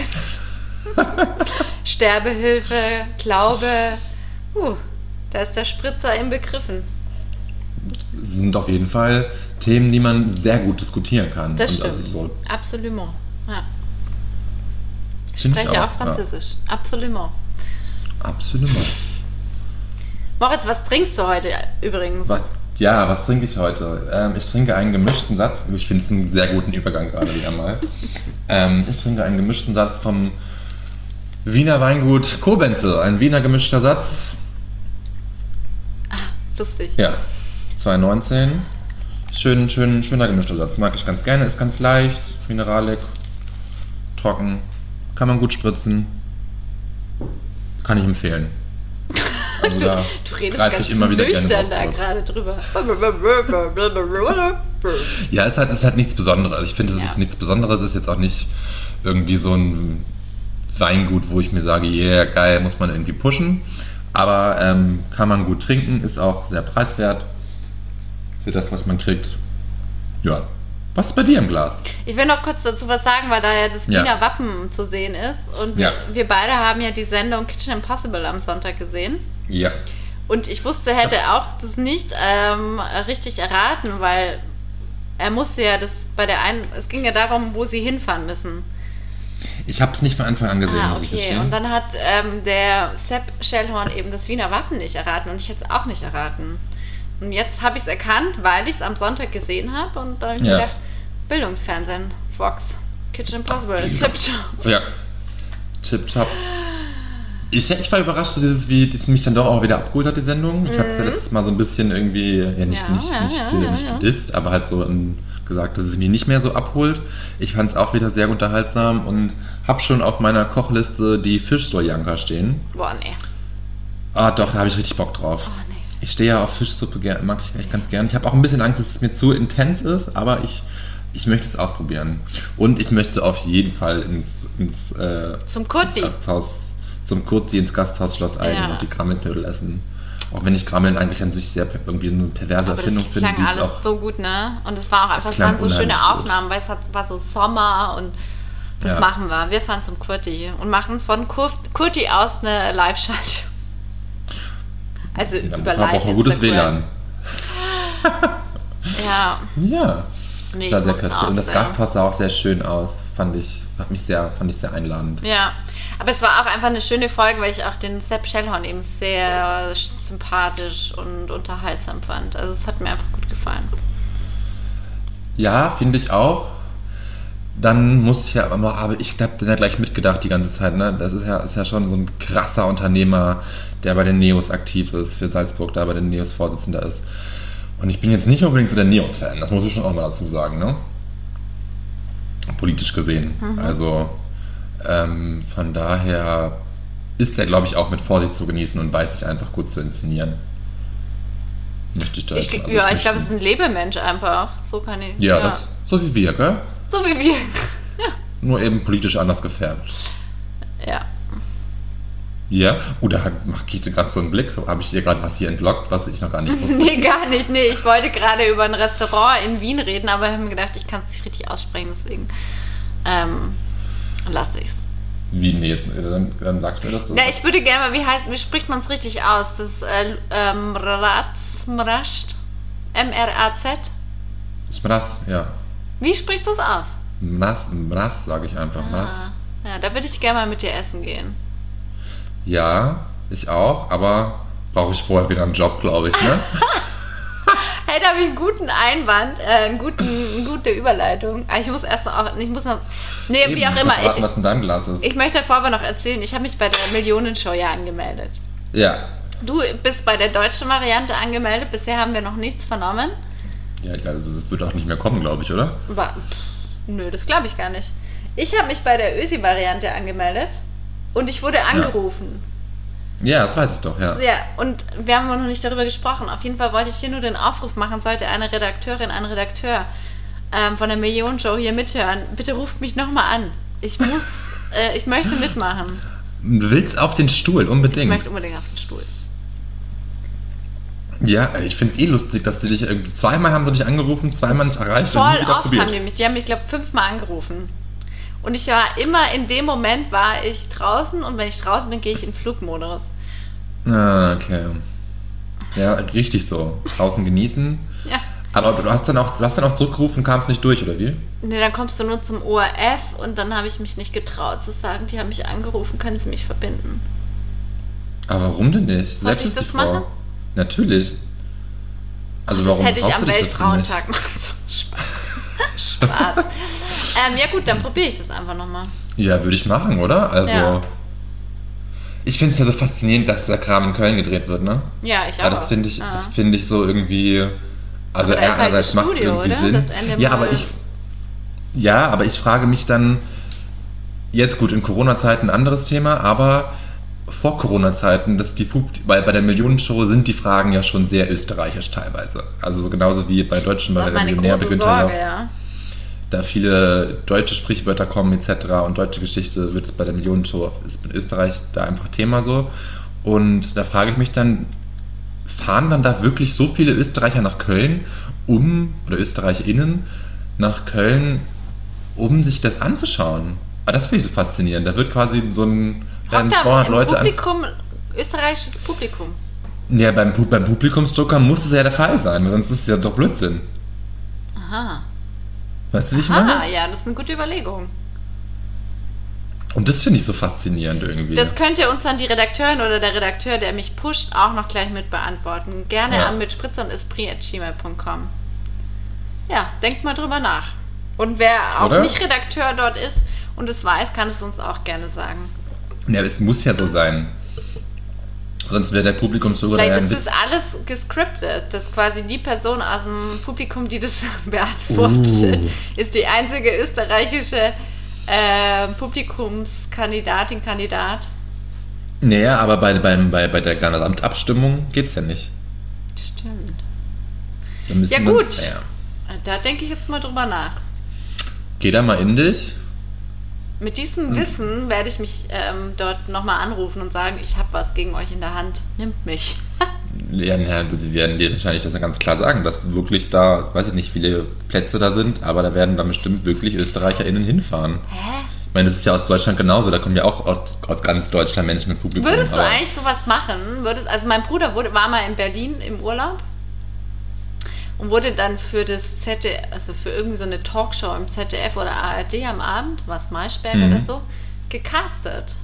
Sterbehilfe, Glaube. Uh, da ist der Spritzer inbegriffen. sind auf jeden Fall Themen, die man sehr gut diskutieren kann. Das Und stimmt. Also so, Absolument. Ja. Ich spreche auch auch, Französisch. Absolument. Ja, absolut. Moritz, was trinkst du heute übrigens? Was, ja, was trinke ich heute? Ähm, ich trinke einen gemischten Satz. Ich finde es einen sehr guten Übergang gerade wieder mal. ähm, ich trinke einen gemischten Satz vom Wiener Weingut Kobenzel. Ein Wiener gemischter Satz. Lustig. Ja, 2019. Schön, schön, schöner gemischter Satz. Mag ich ganz gerne. Ist ganz leicht, Mineralik, trocken. Kann man gut spritzen. Kann ich empfehlen. Da Du redest ganz ich immer wieder nüchtern da gerade drüber. Ja, es ist halt, es ist halt nichts Besonderes. Also ich finde, es ist Ja. jetzt nichts Besonderes. Es ist jetzt auch nicht irgendwie so ein Weingut, wo ich mir sage, yeah, geil, muss man irgendwie pushen. Aber ähm, kann man gut trinken, ist auch sehr preiswert für das, was man kriegt. Ja, Was ist bei dir im Glas? Ich will noch kurz dazu was sagen, weil da ja das Ja. Wiener Wappen zu sehen ist. Und Ja. wir, wir beide haben ja die Sendung Kitchen Impossible am Sonntag gesehen. Ja. Und ich wusste, hätte auch das nicht ähm, richtig erraten, weil er musste ja das bei der einen, es ging ja darum, wo sie hinfahren müssen. Ich habe es nicht von Anfang an gesehen, ah, okay. Und dann hat ähm, der Sepp Schellhorn eben das Wiener Wappen nicht erraten und ich hätte es auch nicht erraten. Und jetzt habe ich es erkannt, weil ich es am Sonntag gesehen habe und dann habe ich Ja. gedacht, Bildungsfernsehen, Vox, Kitchen Impossible, Tipptopp. Ja. Tipptopp. Ich, ich war überrascht, dieses, wie das mich dann doch auch wieder abgeholt hat, die Sendung. Ich habe es ja letztes Mal so ein bisschen irgendwie, ja nicht, Mhm. Ja, nicht, ja, nicht, ja, nicht gedisst, aber halt so ähm, gesagt, dass es mich nicht mehr so abholt. Ich fand es auch wieder sehr unterhaltsam und habe schon auf meiner Kochliste die Fischsoljanka stehen. Boah, nee. Ah doch, da habe ich richtig Bock drauf. Oh, nee. Ich stehe ja auf Fischsuppe, mag ich echt ganz gern. Ich habe auch ein bisschen Angst, dass es mir zu intens ist, aber ich, ich möchte es ausprobieren. Und ich möchte auf jeden Fall ins, ins, äh, Zum Kurti. ins Gasthaus, zum Kurti ins Gasthaus Schloss Eigen Ja. und die Grammelknödel essen. Auch wenn ich Grammeln eigentlich an sich sehr irgendwie eine perverse Aber Erfindung das finde, ist alles auch. so gut, ne? Und es war auch einfach, es waren so schöne gut. Aufnahmen, weil es hat, war so Sommer und das Ja. machen wir. Wir fahren zum Kurti und machen von Kur Kurti aus eine Live-Schaltung. Also Da über live man gutes Instagram. WLAN. Ja. Ja. Nee, sah sehr köstlich. auch Und das. Gasthaus sah auch sehr schön aus. Fand ich, hat mich sehr, fand ich sehr einladend. Ja, aber es war auch einfach eine schöne Folge, weil ich auch den Sepp Schellhorn eben sehr sympathisch und unterhaltsam fand. Also es hat mir einfach gut gefallen. Ja, finde ich auch. Dann muss ich ja aber, aber ich habe dann ja gleich mitgedacht die ganze Zeit, ne? Das ist ja, ist ja schon so ein krasser Unternehmer, der bei den Neos aktiv ist, für Salzburg da bei den Neos Vorsitzender ist. Und ich bin jetzt nicht unbedingt so der Neos-Fan, das muss ich schon auch mal dazu sagen, ne? Politisch gesehen. Also ähm, von daher ist er, glaube ich, auch mit Vorsicht zu genießen und weiß sich einfach gut zu inszenieren. Möchte ich da Ich, also ja, ich glaube, es ist ein Lebemensch einfach. So kann ich. Ja, Das, so wie wir, gell? so wie wir. Nur eben politisch anders gefärbt. Ja. Ja, oh, da macht Kiete gerade so einen Blick. Habe ich dir gerade was hier entlockt, was ich noch gar nicht wusste? Nee, gar nicht. Nee, ich wollte gerade über ein Restaurant in Wien reden, aber ich habe mir gedacht, ich kann es nicht richtig aussprechen, deswegen ähm, lasse ich es. Wie, nee, jetzt, dann, dann sagst du mir das so. Ja, ich würde gerne mal, wie heißt, wie spricht man es richtig aus? Das äh, ähm, Mraz, Mrascht? M-R-A-Z? Ist Mras, ja. Wie sprichst du es aus? Mras, Mras sage ich einfach. Ah, ja, da würde ich gerne mal mit dir essen gehen. Ja, ich auch, aber brauche ich vorher wieder einen Job, glaube ich, ne? Hey, da habe ich einen guten Einwand, äh, einen guten, eine gute Überleitung. Aber ich muss erst noch, auch, ich muss noch, nee, wie Eben, auch ich immer. verraten, Ich, was in deinem Glas ist. ich möchte davor aber noch erzählen, ich habe mich bei der Millionenshow ja angemeldet. ja. Du bist bei der deutschen Variante angemeldet, bisher haben wir noch nichts vernommen. Ja, ich glaube, es wird auch nicht mehr kommen, glaube ich, oder? Aber, pff, nö, das glaube ich gar nicht. Ich habe mich bei der Ösi-Variante angemeldet und ich wurde angerufen. Ja, das weiß ich doch, ja. Ja. und wir haben noch nicht darüber gesprochen. Auf jeden Fall wollte ich hier nur den Aufruf machen, sollte eine Redakteurin, ein Redakteur ähm, von der Millionenshow hier mithören, bitte ruft mich nochmal an. Ich muss, äh, ich möchte mitmachen. Du willst auf den Stuhl, Ich unbedingt. möchte unbedingt auf den Stuhl. Ja, ich finde es eh lustig, dass sie dich irgendwie zweimal haben sie dich angerufen, zweimal nicht erreicht Voll oft probiert. haben die mich, die haben mich, glaube fünfmal angerufen. Und ich war immer, in dem Moment war ich draußen und wenn ich draußen bin, gehe ich in Flugmodus. Ah, okay. Ja, richtig so. Draußen genießen. Ja. Aber du hast dann auch, du hast dann auch zurückgerufen und kamst nicht durch, oder wie? Nee, dann kommst du nur zum ORF und dann habe ich mich nicht getraut zu sagen, die haben mich angerufen, können sie mich verbinden. Aber warum denn nicht? Soll Selbst ich das Frau. machen? Natürlich. Also das warum hätte ich am? Weltfrauentag machen sollen. Spaß. Spaß. ähm, ja gut, dann probiere ich das einfach nochmal. Ja, würde ich machen, oder? Also. Ja. Ich finde es ja so faszinierend, dass der Kram in Köln gedreht wird, ne? Ja, ich auch. Ja, das finde ich, Ja. das finde ich so irgendwie. Also Aber halt einerseits das macht es irgendwie oder? Sinn. Ja, aber ich. Ja, aber ich frage mich dann. Jetzt gut, in Corona-Zeiten ein anderes Thema, aber vor Corona-Zeiten, dass die Pub, weil bei der Millionenshow sind die Fragen ja schon sehr österreichisch teilweise. Also so genauso wie bei Deutschen, bei der Millionär beginnt Sorge, ja, ja. da viele deutsche Sprichwörter kommen etc. und deutsche Geschichte wird es bei der Millionenshow, ist in Österreich da einfach Thema so. Und da frage ich mich dann, fahren dann da wirklich so viele Österreicher nach Köln, um, oder ÖsterreicherInnen, nach Köln, um sich das anzuschauen. Aber das finde ich so faszinierend. Da wird quasi so ein werden Hockt da 200 im Leute an. Publikum, österreichisches Publikum. Ja, beim, beim Publikumsjoker muss es ja der Fall sein, weil sonst ist es ja doch Blödsinn. Aha. Weißt du, wie ich Ah, meine? ja, das ist eine gute Überlegung. Und das finde ich so faszinierend irgendwie. Das könnt ihr uns dann die Redakteurin oder der Redakteur, der mich pusht, auch noch gleich mit beantworten. Gerne Ja. an mit spritzer und esprit.gmail.com. Ja, denkt mal drüber nach. Und wer auch Oder? nicht Redakteur dort ist und es weiß, kann es uns auch gerne sagen. Ja, es muss ja so sein. Sonst wäre der Publikumsjoker Vielleicht ja ist Witz. das alles gescriptet, dass quasi die Person aus dem Publikum, die das beantwortet, Uh. ist die einzige österreichische äh, Publikumskandidatin, Kandidat. Naja, aber bei, beim, bei, bei der Gesamtabstimmung geht es ja nicht. Stimmt. Ja, gut. naja. Da denke ich jetzt mal drüber nach. Geh da mal in dich. Mit diesem Wissen werde ich mich ähm, dort nochmal anrufen und sagen, ich habe was gegen euch in der Hand. Nimmt mich. Ja, na, sie werden dir wahrscheinlich das ja ganz klar sagen, dass wirklich da, weiß ich nicht, viele Plätze da sind, aber da werden dann bestimmt wirklich ÖsterreicherInnen hinfahren. Hä? Ich meine, das ist ja aus Deutschland genauso, da kommen ja auch aus, aus ganz Deutschland Menschen ins Publikum. Würdest du eigentlich sowas machen? Würdest, also mein Bruder wurde, war mal in Berlin im Urlaub und wurde dann für das ZDF, also für irgendwie so eine Talkshow im ZDF oder ARD am Abend, was Maischberg Mhm. oder so, gecastet.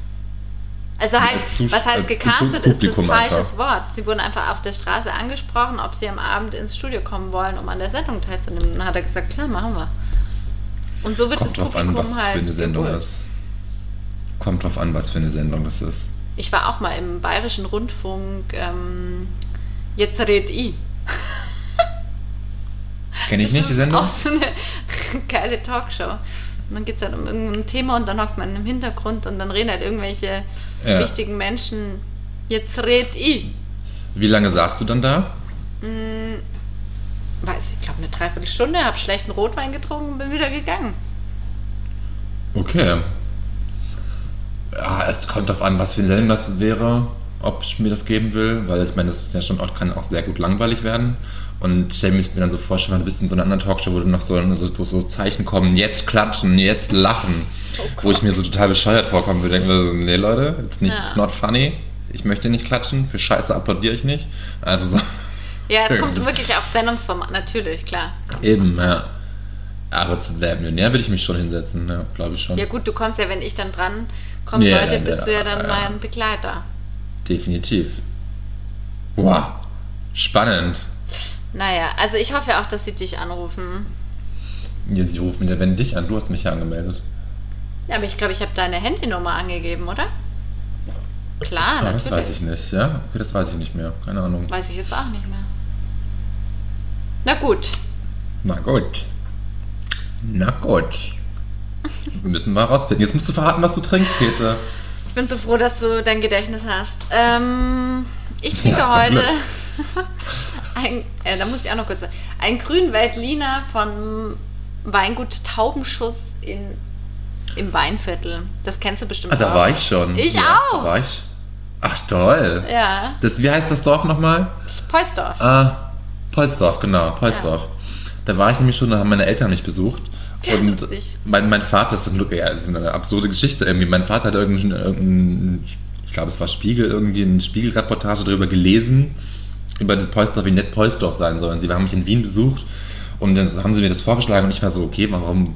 Also halt, was heißt gecastet ist das falsches einfach. Wort. Sie wurden einfach auf der Straße angesprochen, ob sie am Abend ins Studio kommen wollen, um an der Sendung teilzunehmen. Dann hat er gesagt, klar, machen wir. Und so wird Kommt das drauf Publikum an, was halt für eine Sendung geholt. ist. Kommt drauf an, was für eine Sendung das ist. Ich war auch mal im Bayerischen Rundfunk. Ähm, jetzt red ich. Kenne ich Das nicht die Sendung? Auch so eine geile Talkshow. Und dann geht es halt um irgendein Thema und dann hockt man im Hintergrund und dann reden halt irgendwelche Ja. wichtigen Menschen. Jetzt red ich. Wie lange saßt du dann da? Hm, weiß ich, glaube eine Dreiviertelstunde, habe schlechten Rotwein getrunken und bin wieder gegangen. Okay. Ja, es kommt drauf an, was für eine Sendung das wäre, ob ich mir das geben will, weil ich meine, das ist ja schon oft kann auch sehr gut langweilig werden. Und ich stelle mir das dann so vorstellen, du bist in so einer anderen Talkshow, wo du noch so, so, so Zeichen kommen, jetzt klatschen, jetzt lachen, wo ich mir so total bescheuert vorkommen würde. Denke mir so, nee Leute, it's, nicht, Ja. it's not funny. Ich möchte nicht klatschen, für Scheiße applaudiere ich nicht. Also so, Ja, es kommt wirklich auf Sendungsformat, natürlich, klar. eben, ja. Aber zu Wer Millionär würde ich mich schon hinsetzen, ja, glaube ich schon. Ja gut, du kommst ja, wenn ich dann dran kommen Ja, sollte, bist du ja dann ja. mein Begleiter. Definitiv. Wow, spannend. Naja, also ich hoffe auch, dass sie dich anrufen. Jetzt sie rufen ja wenn dich an, du hast mich ja angemeldet. Ja, aber ich glaube, ich habe deine Handynummer angegeben, oder? Klar, Ah, natürlich. das weiß ich nicht, ja? Okay, das weiß ich nicht mehr. Keine Ahnung. Weiß ich jetzt auch nicht mehr. Na gut. Na gut. Na gut. Müssen wir rausfinden. Jetzt musst du verraten, was du trinkst, Peter. Ich bin so froh, dass du dein Gedächtnis hast. Ähm, ich trinke Ja, heute Glück. ein, äh, da muss ich auch noch kurz sagen, ein Grün Veltliner von Weingut Taubenschuss in, im Weinviertel. Das kennst du bestimmt Ah, da auch. war ich schon. Ich ja, auch. Da war ich. Ach, toll. Ja, Das, wie heißt das Dorf nochmal? Poisdorf. Ah, Polsdorf, genau, Polsdorf. Da war ich nämlich schon, da haben meine Eltern mich besucht. Und Lustig. mein, mein Vater, das ist, ein, ja, das ist eine absurde Geschichte irgendwie. Mein Vater hat irgendein, irgendein ich glaube, es war Spiegel, irgendwie eine Spiegelreportage darüber gelesen, über das Polsdorf, wie nett Polsdorf sein soll. Und sie haben mich in Wien besucht und dann haben sie mir das vorgeschlagen und ich war so, okay, warum?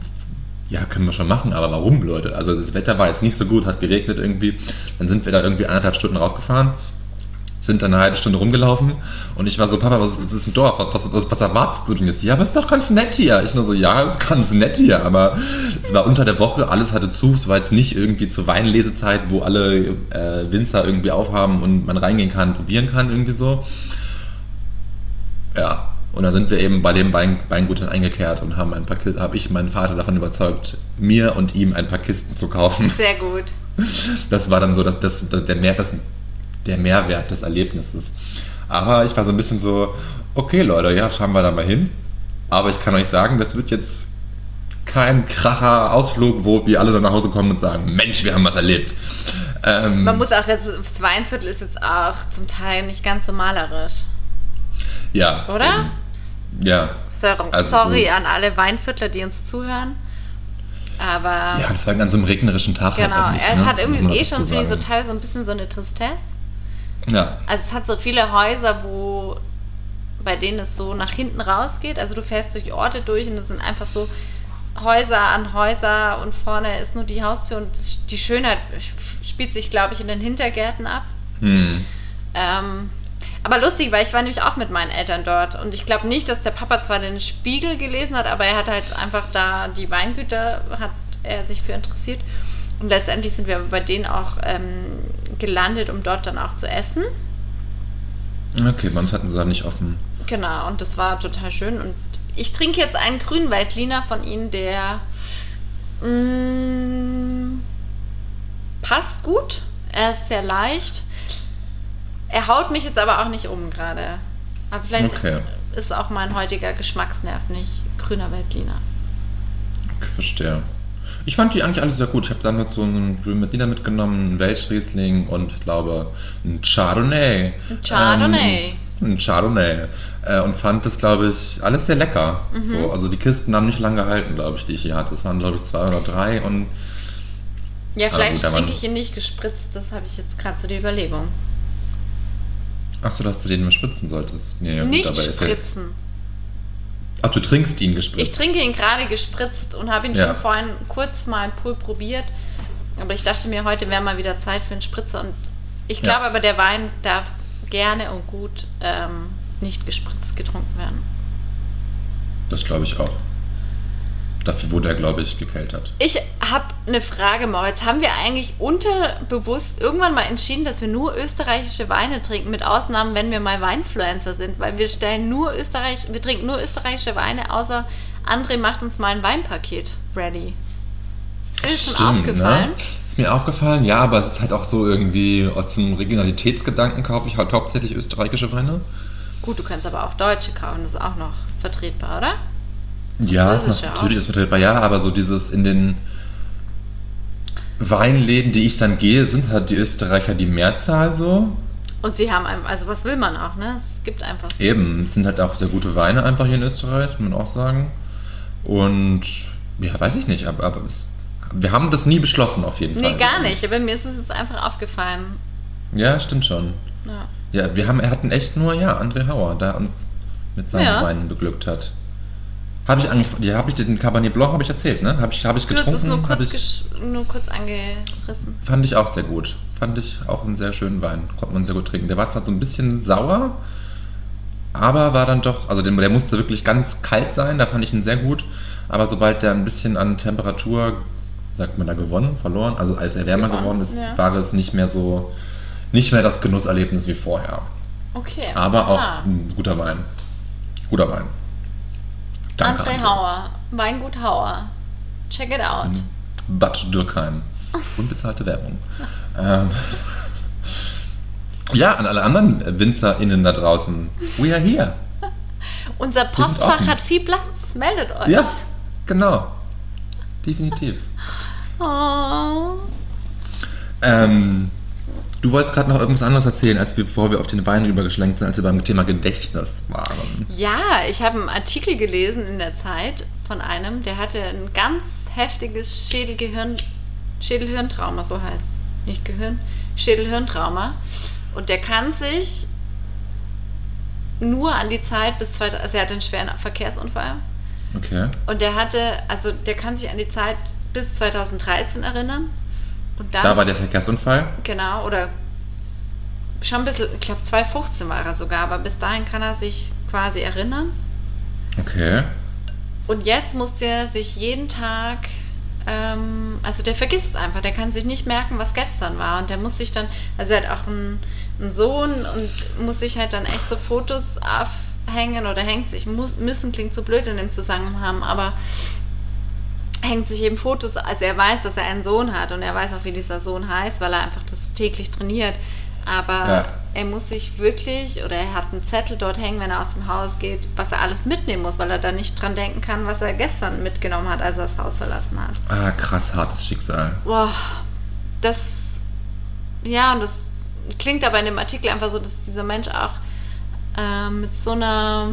Ja, können wir schon machen, aber warum, Leute? Also das Wetter war jetzt nicht so gut, hat geregnet irgendwie. Dann sind wir da irgendwie anderthalb Stunden rausgefahren sind dann eine halbe Stunde rumgelaufen und ich war so, Papa, was, was ist ein Dorf? Was, was, was erwartest du denn jetzt? Ja, aber ist doch ganz nett hier. Ich nur so, ja, ist ganz nett hier, aber es war unter der Woche, alles hatte zu, es war jetzt nicht irgendwie zur Weinlesezeit, wo alle äh, Winzer irgendwie aufhaben und man reingehen kann, probieren kann, irgendwie so. Ja, und dann sind wir eben bei dem Wein, Weingut eingekehrt und haben ein paar Kisten, habe ich meinen Vater davon überzeugt, mir und ihm ein paar Kisten zu kaufen. Sehr gut. Das war dann so dass das, der, Mehr, das, der Mehrwert des Erlebnisses. Aber ich war so ein bisschen so, okay Leute, ja, schauen wir da mal hin. Aber ich kann euch sagen, das wird jetzt kein kracher Ausflug, wo wir alle dann nach Hause kommen und sagen, Mensch, wir haben was erlebt. Ähm, Man muss auch, das, das Weinviertel ist jetzt auch zum Teil nicht ganz so malerisch. Ja, Oder? eben. Ja, es Sorry, Also sorry so- an alle Weinviertler, die uns zuhören. Aber Ja, vor allem an so einem regnerischen Tag halt genau, auch nicht, es ne? hat irgendwie eh schon, finde ich, so teilweise so ein bisschen so eine Tristesse. Ja, Also es hat so viele Häuser, wo bei denen es so nach hinten rausgeht. Also du fährst durch Orte durch und es sind einfach so Häuser an Häuser und vorne ist nur die Haustür und das- die Schönheit spielt sich, glaube ich, in den Hintergärten ab. hm. Ähm, aber lustig, weil ich war nämlich auch mit meinen Eltern dort und ich glaube nicht, dass der Papa zwar den Spiegel gelesen hat, aber er hat halt einfach da die Weingüter, hat er sich für interessiert. Und letztendlich sind wir bei denen auch ähm, gelandet, um dort dann auch zu essen. Okay, bei uns hatten sie da nicht offen. Genau, und das war total schön. Und ich trinke jetzt einen grünen Veltliner von ihnen, der mm, passt gut. Er ist sehr leicht. Er haut mich jetzt aber auch nicht um gerade. Aber vielleicht Okay. ist auch mein heutiger Geschmacksnerv nicht grüner Veltliner. Okay, verstehe. Ich fand die eigentlich alle sehr gut. Ich habe damals so einen grünen Medina mitgenommen, einen Welschriesling und ich glaube ein Chardonnay. Ein Chardonnay. Ähm, ein Chardonnay. Äh, und fand das, glaube ich, alles sehr lecker. Mhm. So, also die Kisten haben nicht lange gehalten, glaube ich, die ich hier hatte. Das waren, glaube ich, zwei oder drei und Ja, vielleicht gut, trinke ich ihn nicht gespritzt. Das habe ich jetzt gerade so die Überlegung. Achso, dass du den mal spritzen solltest. Nee, ja, gut, nicht ja- spritzen. Ach, du trinkst ihn gespritzt. Ich trinke ihn gerade gespritzt und habe ihn Ja. schon vorhin kurz mal im Pool probiert. Aber ich dachte mir, heute wäre mal wieder Zeit für einen Spritzer. Und ich Ja. glaube aber, der Wein darf gerne und gut ähm, nicht gespritzt getrunken werden. Das glaube ich auch. Dafür wurde er, glaube ich, gekeltert. Ich habe eine Frage, Moritz. Haben wir eigentlich unterbewusst irgendwann mal entschieden, dass wir nur österreichische Weine trinken, mit Ausnahmen, wenn wir mal Weinfluencer sind? Weil wir stellen nur Österreich, wir trinken nur österreichische Weine, außer André macht uns mal ein Weinpaket ready. Ist dir das schon aufgefallen? Ne? Ist mir aufgefallen, ja, aber es ist halt auch so irgendwie aus dem Regionalitätsgedanken kaufe ich halt hauptsächlich österreichische Weine. Gut, du kannst aber auch Deutsche kaufen, das ist auch noch vertretbar, oder? Ja, ist Französische natürlich ist vertretbar, ja, aber so dieses in den Weinläden, die ich dann gehe, sind halt die Österreicher die Mehrzahl so. Und sie haben einfach, also was will man auch, ne? Es gibt einfach. Eben, es sind halt auch sehr gute Weine einfach hier in Österreich, muss man auch sagen. Und ja, weiß ich nicht, aber, aber es, wir haben das nie beschlossen auf jeden Fall. Nee, gar nicht, aber mir ist es jetzt einfach aufgefallen. Ja, stimmt schon. Ja. Ja, wir haben, er hatten echt nur, ja, André Hauer, der uns mit seinen Ja. Weinen beglückt hat. Habe ich eigentlich, ja, habe ich den Cabernet Blanc, habe ich erzählt, ne? Habe ich, habe ich Du hast getrunken. es nur hab kurz, ich, nur kurz angerissen. fand ich auch sehr gut. Fand ich auch einen sehr schönen Wein. Konnte man sehr gut trinken. Der war zwar so ein bisschen sauer, aber war dann doch, also der, der musste wirklich ganz kalt sein, da fand ich ihn sehr gut. Aber sobald der ein bisschen an Temperatur, sagt man da gewonnen, verloren, also als er wärmer Gewonnen, geworden ist, ja. war es nicht mehr so, nicht mehr das Genusserlebnis wie vorher. Okay. Aber auch Ah. ein guter Wein. Guter Wein. Danke, André Hauer, Weingut Hauer. Check it out. Mhm. Bad Dürkheim. Unbezahlte Werbung. ähm, ja, an alle anderen WinzerInnen da draußen. We are here. Unser Postfach hat viel Platz. Meldet euch. Ja, genau. Definitiv. Oh. Ähm, du wolltest gerade noch irgendwas anderes erzählen, als wir, bevor wir auf den Wein rübergeschlenkt sind, als wir beim Thema Gedächtnis waren. Ja, ich habe einen Artikel gelesen in der Zeit von einem, der hatte ein ganz heftiges Schädelgehirn, Schädelhirntrauma, so heißt Nicht Gehirn, Schädelhirntrauma. Und der kann sich nur an die Zeit bis 2000, also er hatte einen schweren Verkehrsunfall. Okay. Und der hatte, also der kann sich an die Zeit bis 2013 erinnern. Und dann, Da war der Verkehrsunfall. Genau, oder schon ein bisschen, ich glaube 2015 war er sogar, aber bis dahin kann er sich quasi erinnern. Okay. Und jetzt muss der sich jeden Tag, ähm, also der vergisst einfach, der kann sich nicht merken, was gestern war. Und der muss sich dann, also er hat auch einen, einen Sohn und muss sich halt dann echt so Fotos aufhängen oder hängt sich, muss, müssen klingt so blöd in dem Zusammenhang, aber hängt sich eben Fotos, also er weiß, dass er einen Sohn hat und er weiß auch, wie dieser Sohn heißt, weil er einfach das täglich trainiert. Aber Ja. er muss sich wirklich, oder er hat einen Zettel dort hängen, wenn er aus dem Haus geht, was er alles mitnehmen muss, weil er da nicht dran denken kann, was er gestern mitgenommen hat, als er das Haus verlassen hat. Ah, krass hartes Schicksal. Boah, das, ja, und das klingt aber in dem Artikel einfach so, dass dieser Mensch auch ähm, mit so einer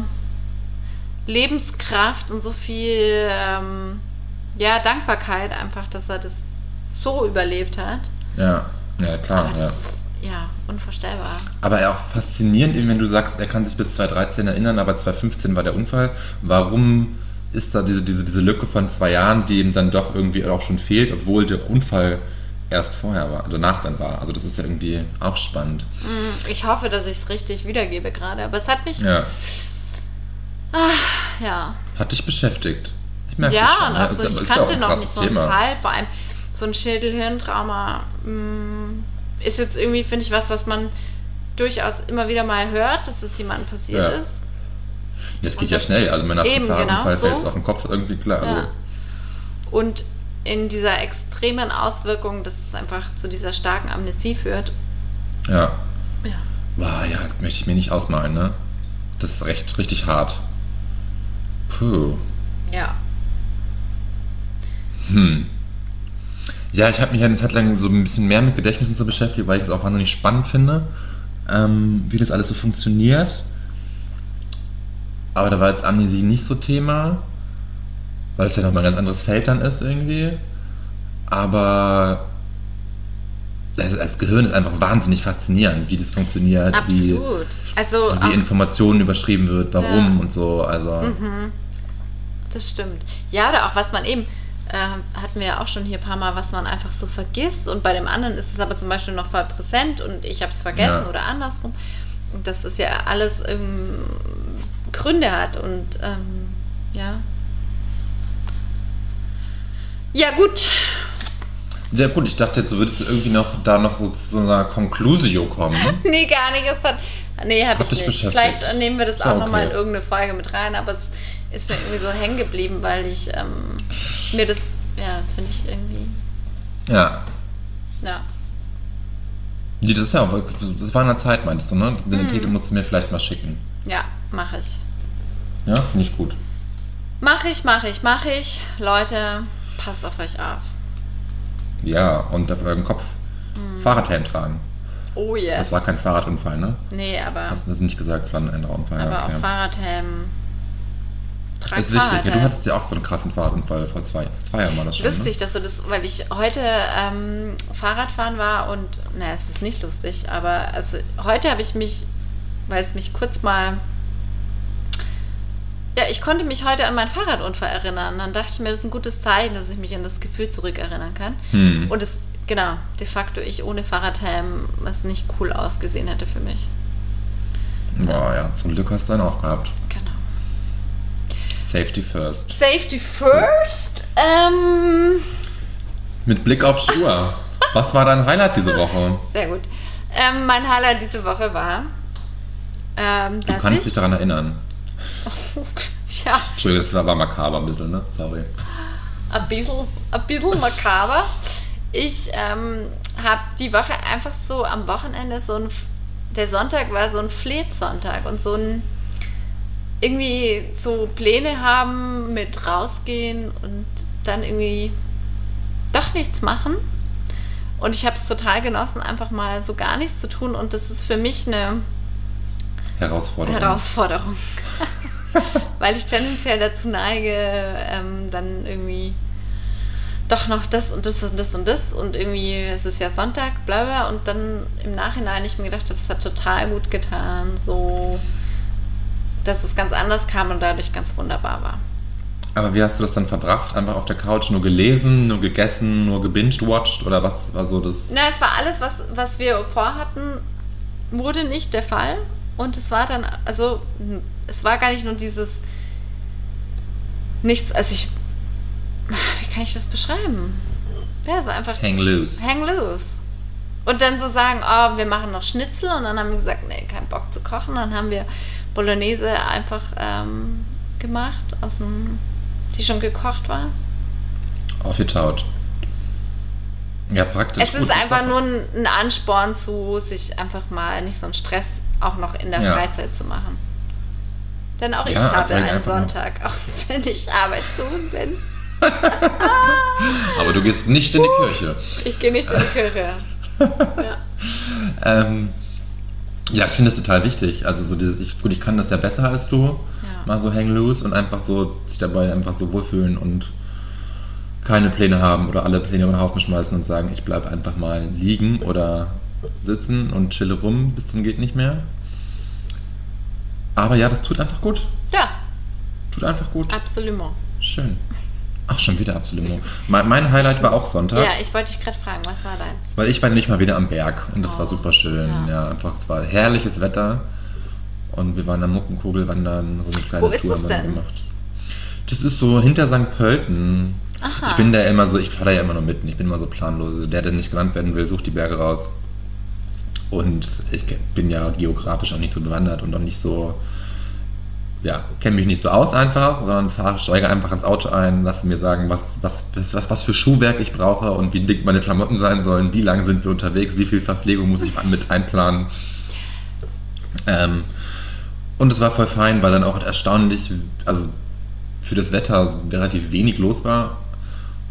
Lebenskraft und so viel ähm, ja, Dankbarkeit einfach, dass er das so überlebt hat. Ja, ja klar. Aber Ja. das, ja, unvorstellbar. Aber auch faszinierend, eben wenn du sagst, er kann sich bis 2013 erinnern, aber 2015 war der Unfall. Warum ist da diese, diese, diese Lücke von zwei Jahren, die ihm dann doch irgendwie auch schon fehlt, obwohl der Unfall erst vorher war, danach dann war? Also das ist ja irgendwie auch spannend. Mm, Ich hoffe, dass ich es richtig wiedergebe gerade, aber es hat mich, Ja, ja, hat dich beschäftigt. Ich merke ja, schon. und ne? also Ist ja- ich ja kannte ein noch nicht so einen Thema. Fall, vor allem so ein Schädel-Hirntrauma mm, ist jetzt irgendwie, finde ich, was, was man durchaus immer wieder mal hört, dass es jemandem passiert Ja. ist. Das geht ja schnell. Also Eben, einem genau, fällt es auf den Kopf irgendwie klar. Also, Ja. Und in dieser extremen Auswirkung, dass es einfach zu dieser starken Amnesie führt. ja. Ja. Boah, ja, das möchte ich mir nicht ausmalen, ne? Das ist recht, richtig hart. Puh. Ja. Hm. Ja, ich habe mich ja eine Zeit lang so ein bisschen mehr mit Gedächtnissen zu beschäftigt, weil ich es auch wahnsinnig spannend finde, ähm, wie das alles so funktioniert. Aber da war jetzt Amnesie nicht so Thema, weil es ja nochmal ein ganz anderes Feld dann ist irgendwie. Aber das, das Gehirn ist einfach wahnsinnig faszinierend, wie das funktioniert, wie, Absolut. Also, wie Informationen überschrieben wird, warum Ja. und so. Also Mhm. Das stimmt. Ja, oder auch was man eben, äh, hatten wir ja auch schon hier ein paar Mal, was man einfach so vergisst. Und bei dem anderen ist es aber zum Beispiel noch voll präsent und ich habe es vergessen Ja. oder andersrum. Und dass es ja alles ähm, Gründe hat und ähm, ja. Ja, gut. Ja gut, ich dachte jetzt, du würdest irgendwie noch da noch so zu so einer Conclusio kommen. Nee, gar nicht. Es hat, nee, habe ich dich nicht. beschäftigt. Vielleicht nehmen wir das Ist auch ja nochmal in okay. irgendeine Folge mit rein, aber es ist mir irgendwie so hängen geblieben, weil ich ähm, mir das, ja, das finde ich irgendwie, Ja. ja. Nee, Das ist ja auch, das war in der Zeit, meinst du, ne? Den Mhm. Titel musst du mir vielleicht mal schicken. Ja, mache ich. Ja, finde ich gut. Mache ich, mache ich, mache ich. Leute, passt auf euch auf. Ja, und auf euren Kopf Mhm. Fahrradhelm tragen. Oh yes. Das war kein Fahrradunfall, ne? nee, aber, Hast du das nicht gesagt, es war ein anderer Unfall. aber ja, okay. auch Fahrradhelm. Trag ist wichtig. Ja, du hattest ja auch so einen krassen Fahrradunfall vor zwei, vor zwei Jahren war das schon. Lustig, Ne? dass du das, weil ich heute ähm, Fahrradfahren war und, na, es ist nicht lustig, aber also heute habe ich mich, weil es mich kurz mal, ja, ich konnte mich heute an meinen Fahrradunfall erinnern. Dann dachte ich mir, das ist ein gutes Zeichen, dass ich mich an das Gefühl zurückerinnern kann. Hm. Und es, genau, de facto ich ohne Fahrradhelm, was nicht cool ausgesehen hätte für mich. Boah, ja, zum Glück hast du einen aufgehabt. Safety first. Safety first. Ähm, Mit Blick auf Schuhe. Was war dein Highlight diese Woche? Sehr gut. Ähm, mein Highlight diese Woche war, ähm, Du kannst ich, dich daran erinnern. ja, Entschuldigung, das war, war makaber ein bisschen, ne? Sorry. ein bisschen, ein bisschen makaber. Ich ähm, habe die Woche einfach so am Wochenende so ein, der Sonntag war so ein Fleetsonntag und so ein, irgendwie so Pläne haben mit rausgehen und dann irgendwie doch nichts machen. Und ich habe es total genossen, einfach mal so gar nichts zu tun. Und das ist für mich eine Herausforderung. Herausforderung. Weil ich tendenziell dazu neige, ähm, dann irgendwie doch noch das und das und das und das und irgendwie es ist ja Sonntag, bla bla und dann im Nachhinein ich mir gedacht habe, es hat total gut getan, so dass es ganz anders kam und dadurch ganz wunderbar war. Aber wie hast du das dann verbracht? Einfach auf der Couch nur gelesen, nur gegessen, nur gebinged-watched oder was war so das? Na, es war alles, was, was wir vorhatten, wurde nicht der Fall. Und es war dann, also, es war gar nicht nur dieses nichts, also ich, wie kann ich das beschreiben? Ja, so einfach Hang loose. hang loose. Und dann so sagen, oh, wir machen noch Schnitzel und dann haben wir gesagt, nee, kein Bock zu kochen. Dann haben wir Bolognese einfach ähm, gemacht, aus dem, die schon gekocht war. Aufgetaut. Ja, praktisch. Es ist einfach nur ein, Ansporn zu, sich einfach mal nicht so einen Stress auch noch in der Ja. Freizeit zu machen. Denn auch ich Ja, habe bring einen. Sonntag, auch wenn ich arbeitssuchend bin. Aber du gehst nicht in die Kirche. Ich gehe nicht in die Kirche. Ja. Ähm, ja, ich finde das total wichtig. Also so dieses, ich, gut, ich kann das ja besser als du. ja. mal so hang loose und einfach so sich dabei einfach so wohlfühlen und keine Pläne haben oder alle Pläne über den Haufen schmeißen und sagen, ich bleibe einfach mal liegen oder sitzen und chille rum bis zum geht nicht mehr. Aber ja, das tut einfach gut. Ja, Tut einfach gut. absolut. Schön. Ach, schon wieder absolut. Mein, mein Highlight war auch Sonntag. Ja, ich wollte dich gerade fragen, was war deins? Weil ich war nicht mal wieder am Berg und das Oh, war super schön. ja. Ja. einfach, es war herrliches Wetter und wir waren am Muckenkugel wandern, so eine kleine Wo ist Tour das haben wir denn? gemacht. Das ist so hinter St. Pölten. Aha. Ich bin da immer so, ich fahre da ja immer nur mitten, ich bin immer so planlos. Also der, der nicht genannt werden will, sucht die Berge raus. Und ich bin ja geografisch auch nicht so bewandert und auch nicht so, ja, kenne mich nicht so aus einfach, sondern fahre, steige einfach ins Auto ein, lasse mir sagen, was, was, was, was, für Schuhwerk ich brauche und wie dick meine Klamotten sein sollen, wie lange sind wir unterwegs, wie viel Verpflegung muss ich mit einplanen. Ähm, und es war voll fein, weil dann auch erstaunlich, also für das Wetter relativ wenig los war.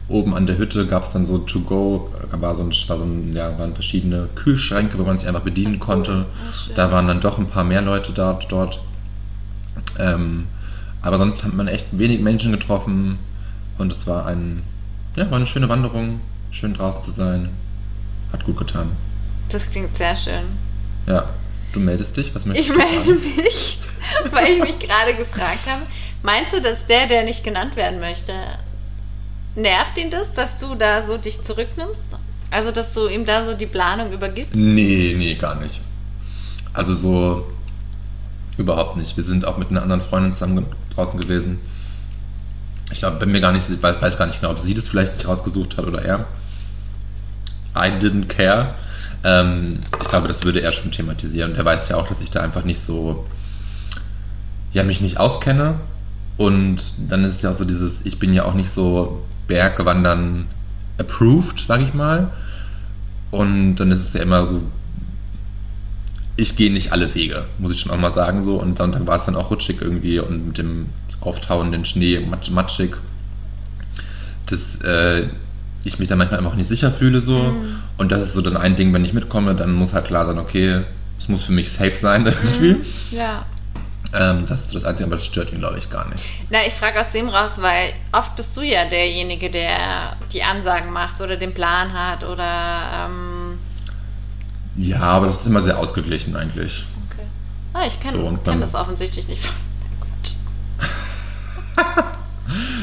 Oben an der Hütte gab es dann so to go, war so ein, war so ein, ja, waren verschiedene Kühlschränke, wo man sich einfach bedienen konnte. Schön. Da waren dann doch ein paar mehr Leute dort. dort. Ähm, aber sonst hat man echt wenig Menschen getroffen und es war ein, ja, war eine schöne Wanderung, schön draußen zu sein. Hat gut getan. Das klingt sehr schön. Ja, du meldest dich, was möchtest Ich du melde fragen? mich, weil ich mich gerade gefragt habe. Meinst du, dass der, der nicht genannt werden möchte, nervt ihn das, dass du da so dich zurücknimmst? Also, dass du ihm da so die Planung übergibst? Nee, nee, gar nicht. Also so überhaupt nicht. Wir sind auch mit einer anderen Freundin zusammen draußen gewesen. Ich glaube, bin mir gar nicht, weiß, weiß gar nicht genau, ob sie das vielleicht sich rausgesucht hat oder er. I didn't care. Ähm, ich glaube, das würde er schon thematisieren. Der weiß ja auch, dass ich da einfach nicht so, ja, mich nicht auskenne. Und dann ist es ja auch so dieses, ich bin ja auch nicht so Bergwandern approved, sage ich mal. Und dann ist es ja immer so, ich gehe nicht alle Wege, muss ich schon auch mal sagen so. Und Sonntag war es dann auch rutschig irgendwie und mit dem auftauenden Schnee matsch, matschig, dass äh, ich mich dann manchmal einfach nicht sicher fühle so. Mhm. Und das ist so dann ein Ding, wenn ich mitkomme, dann muss halt klar sein, okay, es muss für mich safe sein irgendwie. Ja. Ähm, das ist so das Einzige, aber das stört ihn, glaube ich, gar nicht. Na, ich frage aus dem raus, weil oft bist du ja derjenige, der die Ansagen macht oder den Plan hat oder. Ähm, Ja, aber das ist immer sehr ausgeglichen eigentlich. okay. Ah, ich kenne So, kenn das offensichtlich nicht.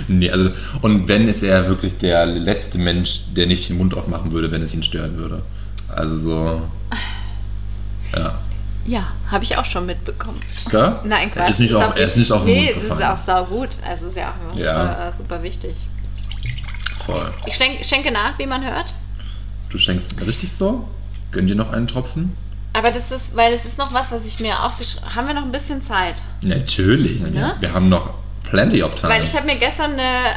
Nee, also, und wenn ist er wirklich der letzte Mensch, der nicht den Mund aufmachen würde, wenn es ihn stören würde. Also so. Ja. Ja, habe ich auch schon mitbekommen. Gell? Nein, Er Quatsch. ist nicht auf, auch- er ist nicht auf den Nee, Mund das ist auch saugut. Also ist ja auch immer Ja. Super, äh, super wichtig. Voll. Ich schenk, schenke nach, wie man hört. Du schenkst richtig so? Gönn dir noch einen Tropfen? Aber das ist, weil es ist noch was, was ich mir aufgeschrieben Haben wir noch ein bisschen Zeit? Natürlich. Ne? Wir, wir haben noch plenty of time. Weil ich habe mir gestern eine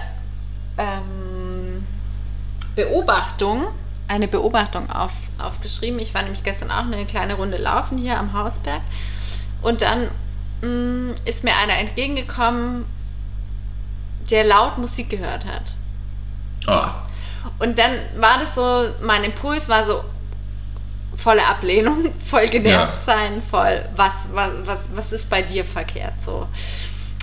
ähm, Beobachtung, eine Beobachtung auf, aufgeschrieben. Ich war nämlich gestern auch eine kleine Runde laufen hier am Hausberg. Und dann mh, ist mir einer entgegengekommen, der laut Musik gehört hat. oh, Und dann war das so, mein Impuls war so volle Ablehnung, voll genervt Ja. sein, voll, was, was, was, was ist bei dir verkehrt so.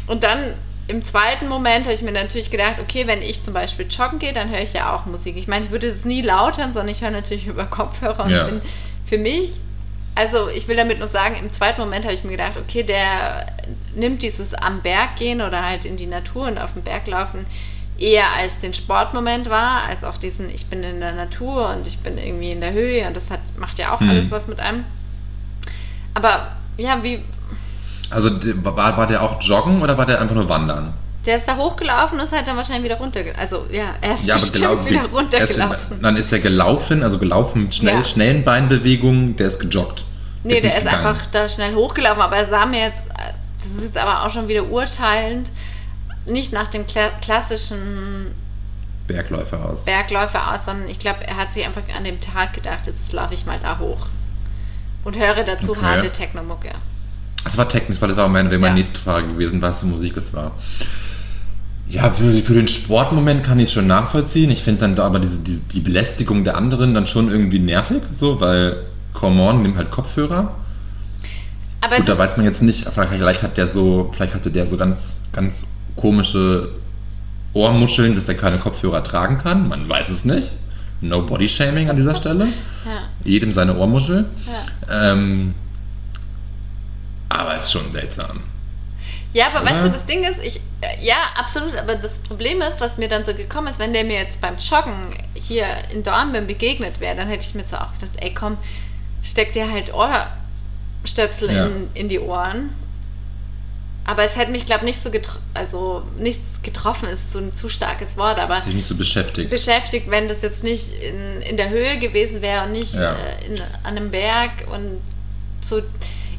Und dann im zweiten Moment habe ich mir natürlich gedacht, okay, wenn ich zum Beispiel joggen gehe, dann höre ich ja auch Musik. Ich meine, ich würde es nie laut hören, sondern ich höre natürlich über Kopfhörer und Ja. bin für mich, also ich will damit nur sagen, im zweiten Moment habe ich mir gedacht, okay, der nimmt dieses am Berg gehen oder halt in die Natur und auf dem Berg laufen eher als den Sportmoment wahr, als auch diesen, ich bin in der Natur und ich bin irgendwie in der Höhe und das hat, macht ja auch Hm. alles was mit einem. Aber ja, wie, also war, war der auch joggen oder war der einfach nur wandern? der ist da hochgelaufen und ist halt dann wahrscheinlich wieder runtergelaufen. Also ja, er ist Ja, bestimmt gelaufen. wieder er ist, runtergelaufen. dann ist er gelaufen, also gelaufen mit schnell, Ja. schnellen Beinbewegungen, der ist gejoggt. Nee, der nicht ist gegangen. einfach da schnell hochgelaufen, aber er sah mir jetzt, das ist jetzt aber auch schon wieder urteilend, nicht nach dem kla klassischen Bergläufer aus. Bergläufer aus, sondern ich glaube, er hat sich einfach an dem Tag gedacht, jetzt laufe ich mal da hoch. Und höre dazu Okay. harte Technomucke. Das war technisch, weil das war meine, meine Ja. nächste Frage gewesen, was für Musik es war. Ja, für, für den Sportmoment kann ich es schon nachvollziehen. Ich finde dann da aber diese, die, die Belästigung der anderen dann schon irgendwie nervig, so, weil, come on, nimm halt Kopfhörer. Aber Gut, da weiß man jetzt nicht, vielleicht, vielleicht hat der so, vielleicht hatte der so ganz, ganz komische Ohrmuscheln, dass er keine Kopfhörer tragen kann. Man weiß es nicht. No Body Shaming an dieser Stelle. Ja, Jedem seine Ohrmuschel. ja. Ähm, aber es ist schon seltsam. Ja, aber weißt Oder? du, das Ding ist, ich, äh, ja, absolut, aber das Problem ist, was mir dann so gekommen ist, wenn der mir jetzt beim Joggen hier in Dornbirn begegnet wäre, dann hätte ich mir so auch gedacht, ey komm, steck dir halt Ohrstöpsel Ja. in, in die Ohren. Aber es hätte mich, glaube nicht so getroffen, also nichts getroffen ist so ein zu starkes Wort, aber Sich nicht so beschäftigt. beschäftigt, wenn das jetzt nicht in, in der Höhe gewesen wäre und nicht Ja. äh, in, an einem Berg und so.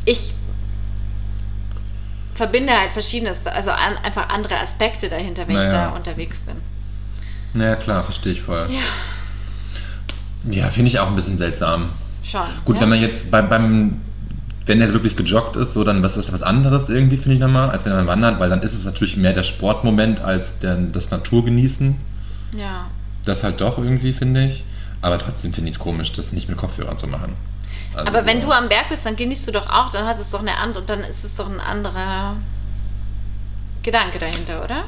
Ich verbinde halt verschiedenes, also an, einfach andere Aspekte dahinter, wenn ich Naja. da unterwegs bin. naja, klar, verstehe ich voll. Ja, Ja, finde ich auch ein bisschen seltsam. schon. Gut, ja? wenn man jetzt bei, beim, wenn er wirklich gejoggt ist, so, dann was ist das was anderes irgendwie, finde ich nochmal, als wenn man wandert, weil dann ist es natürlich mehr der Sportmoment als der, das Naturgenießen. Ja. Das halt doch irgendwie, finde ich. Aber trotzdem finde ich es komisch, das nicht mit Kopfhörern zu machen. Also Aber wenn so- du am Berg bist, dann genießt du doch auch, dann hat es doch eine andere, dann ist es doch ein anderer Gedanke dahinter, oder?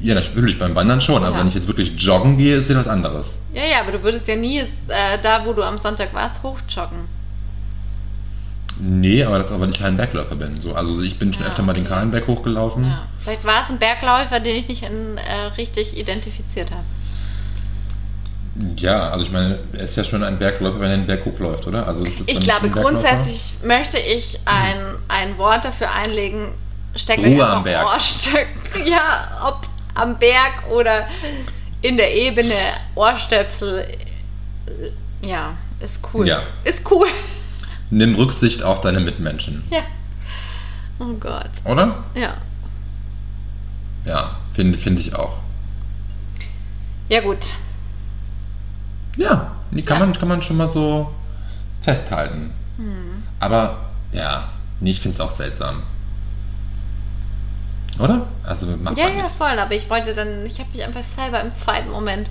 Ja, natürlich beim Wandern schon, aber Ja. wenn ich jetzt wirklich joggen gehe, ist ja was anderes. Ja, ja, aber du würdest ja nie jetzt, äh, da, wo du am Sonntag warst, hochjoggen. Nee, aber das weil ich kein Bergläufer bin. So, also ich bin schon Ja, öfter mal den. Kahlenberg hochgelaufen. Ja. Vielleicht war es ein Bergläufer, den ich nicht in, äh, richtig identifiziert habe. Ja, also ich meine, er ist ja schon ein Bergläufer, wenn er den Berg hochläuft, oder? Also Ich glaube, grundsätzlich möchte ich ein, ein Wort dafür einlegen, steck Ruhe am Berg. Ja, ob am Berg oder in der Ebene, Ohrstöpsel, äh, ja, ist cool. Ja. Ist cool. Nimm Rücksicht auf deine Mitmenschen, Ja. Oh Gott. oder? Ja. Ja, finde find ich auch. Ja, gut. Ja, die kann, Ja. Man, kann man schon mal so festhalten. Hm. Aber ja, nee, ich finde es auch seltsam. Oder? Also macht Ja, man ja, nicht. voll. Aber ich wollte dann, ich habe mich einfach selber im zweiten Moment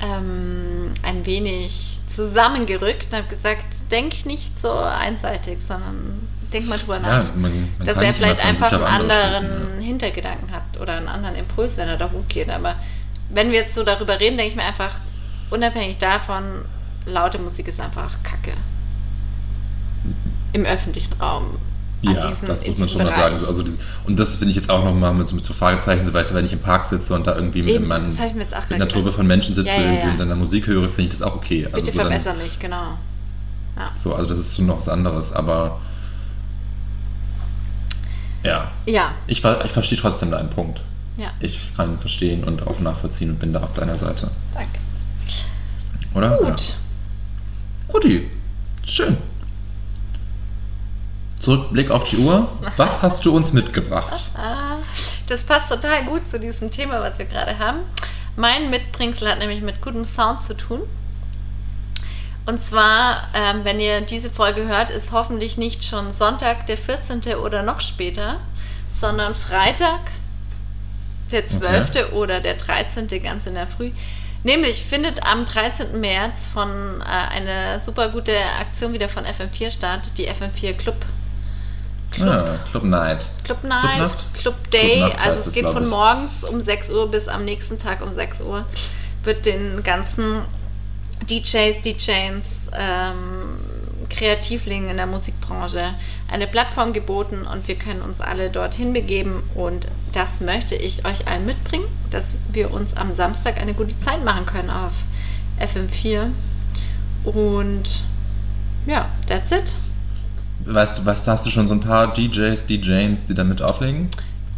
ähm, ein wenig zusammengerückt und habe gesagt, denk nicht so einseitig, sondern denk mal drüber nach. Ja, man, man dass er vielleicht einfach einen andere anderen Hintergedanken hat oder einen anderen Impuls, wenn er da hochgeht. Aber wenn wir jetzt so darüber reden, denke ich mir einfach, unabhängig davon, laute Musik ist einfach Kacke. Im öffentlichen Raum. Ja, diesen- das muss man diesem schon mal sagen. Bereich. Also, und das finde ich jetzt auch nochmal mit, so- mit so Fragezeichen, du, wenn ich im Park sitze und da irgendwie mit, Eben, meinem- jetzt auch mit einer. Truppe von Menschen sitze Ja, ja, ja. und dann da Musik höre, finde ich das auch okay. Also Bitte so dann- verbessere mich, genau. Ja. So, also das ist schon noch was anderes, aber ja, Ja, ich, ich verstehe trotzdem deinen Punkt. ja. Ich kann ihn verstehen und auch nachvollziehen und bin da auf deiner Seite. Danke. Oder? Gut. Ja. Guti, schön. Zurückblick auf die Uhr. Was hast du uns mitgebracht? Das passt total gut zu diesem Thema, was wir gerade haben. Mein Mitbringsel hat nämlich mit gutem Sound zu tun. Und zwar, ähm, wenn ihr diese Folge hört, ist hoffentlich nicht schon Sonntag, der 14. oder noch später, sondern Freitag, der 12. oder der 13. ganz in der Früh. Nämlich findet am 13. März von äh, eine super gute Aktion wieder von FM4 statt, die FM4 Club. Club Ah, Club Night. Club Night, Clubnacht? Club Day, heißt also es es, geht glaub von morgens um 6 Uhr bis am nächsten Tag um 6 Uhr. Wird den ganzen DJs, DJs, ähm, Kreativlingen in der Musikbranche eine Plattform geboten und wir können uns alle dorthin begeben und das möchte ich euch allen mitbringen, dass wir uns am Samstag eine gute Zeit machen können auf FM4 und ja, that's it. Weißt du, was hast du schon so ein paar DJs, DJs, die damit auflegen?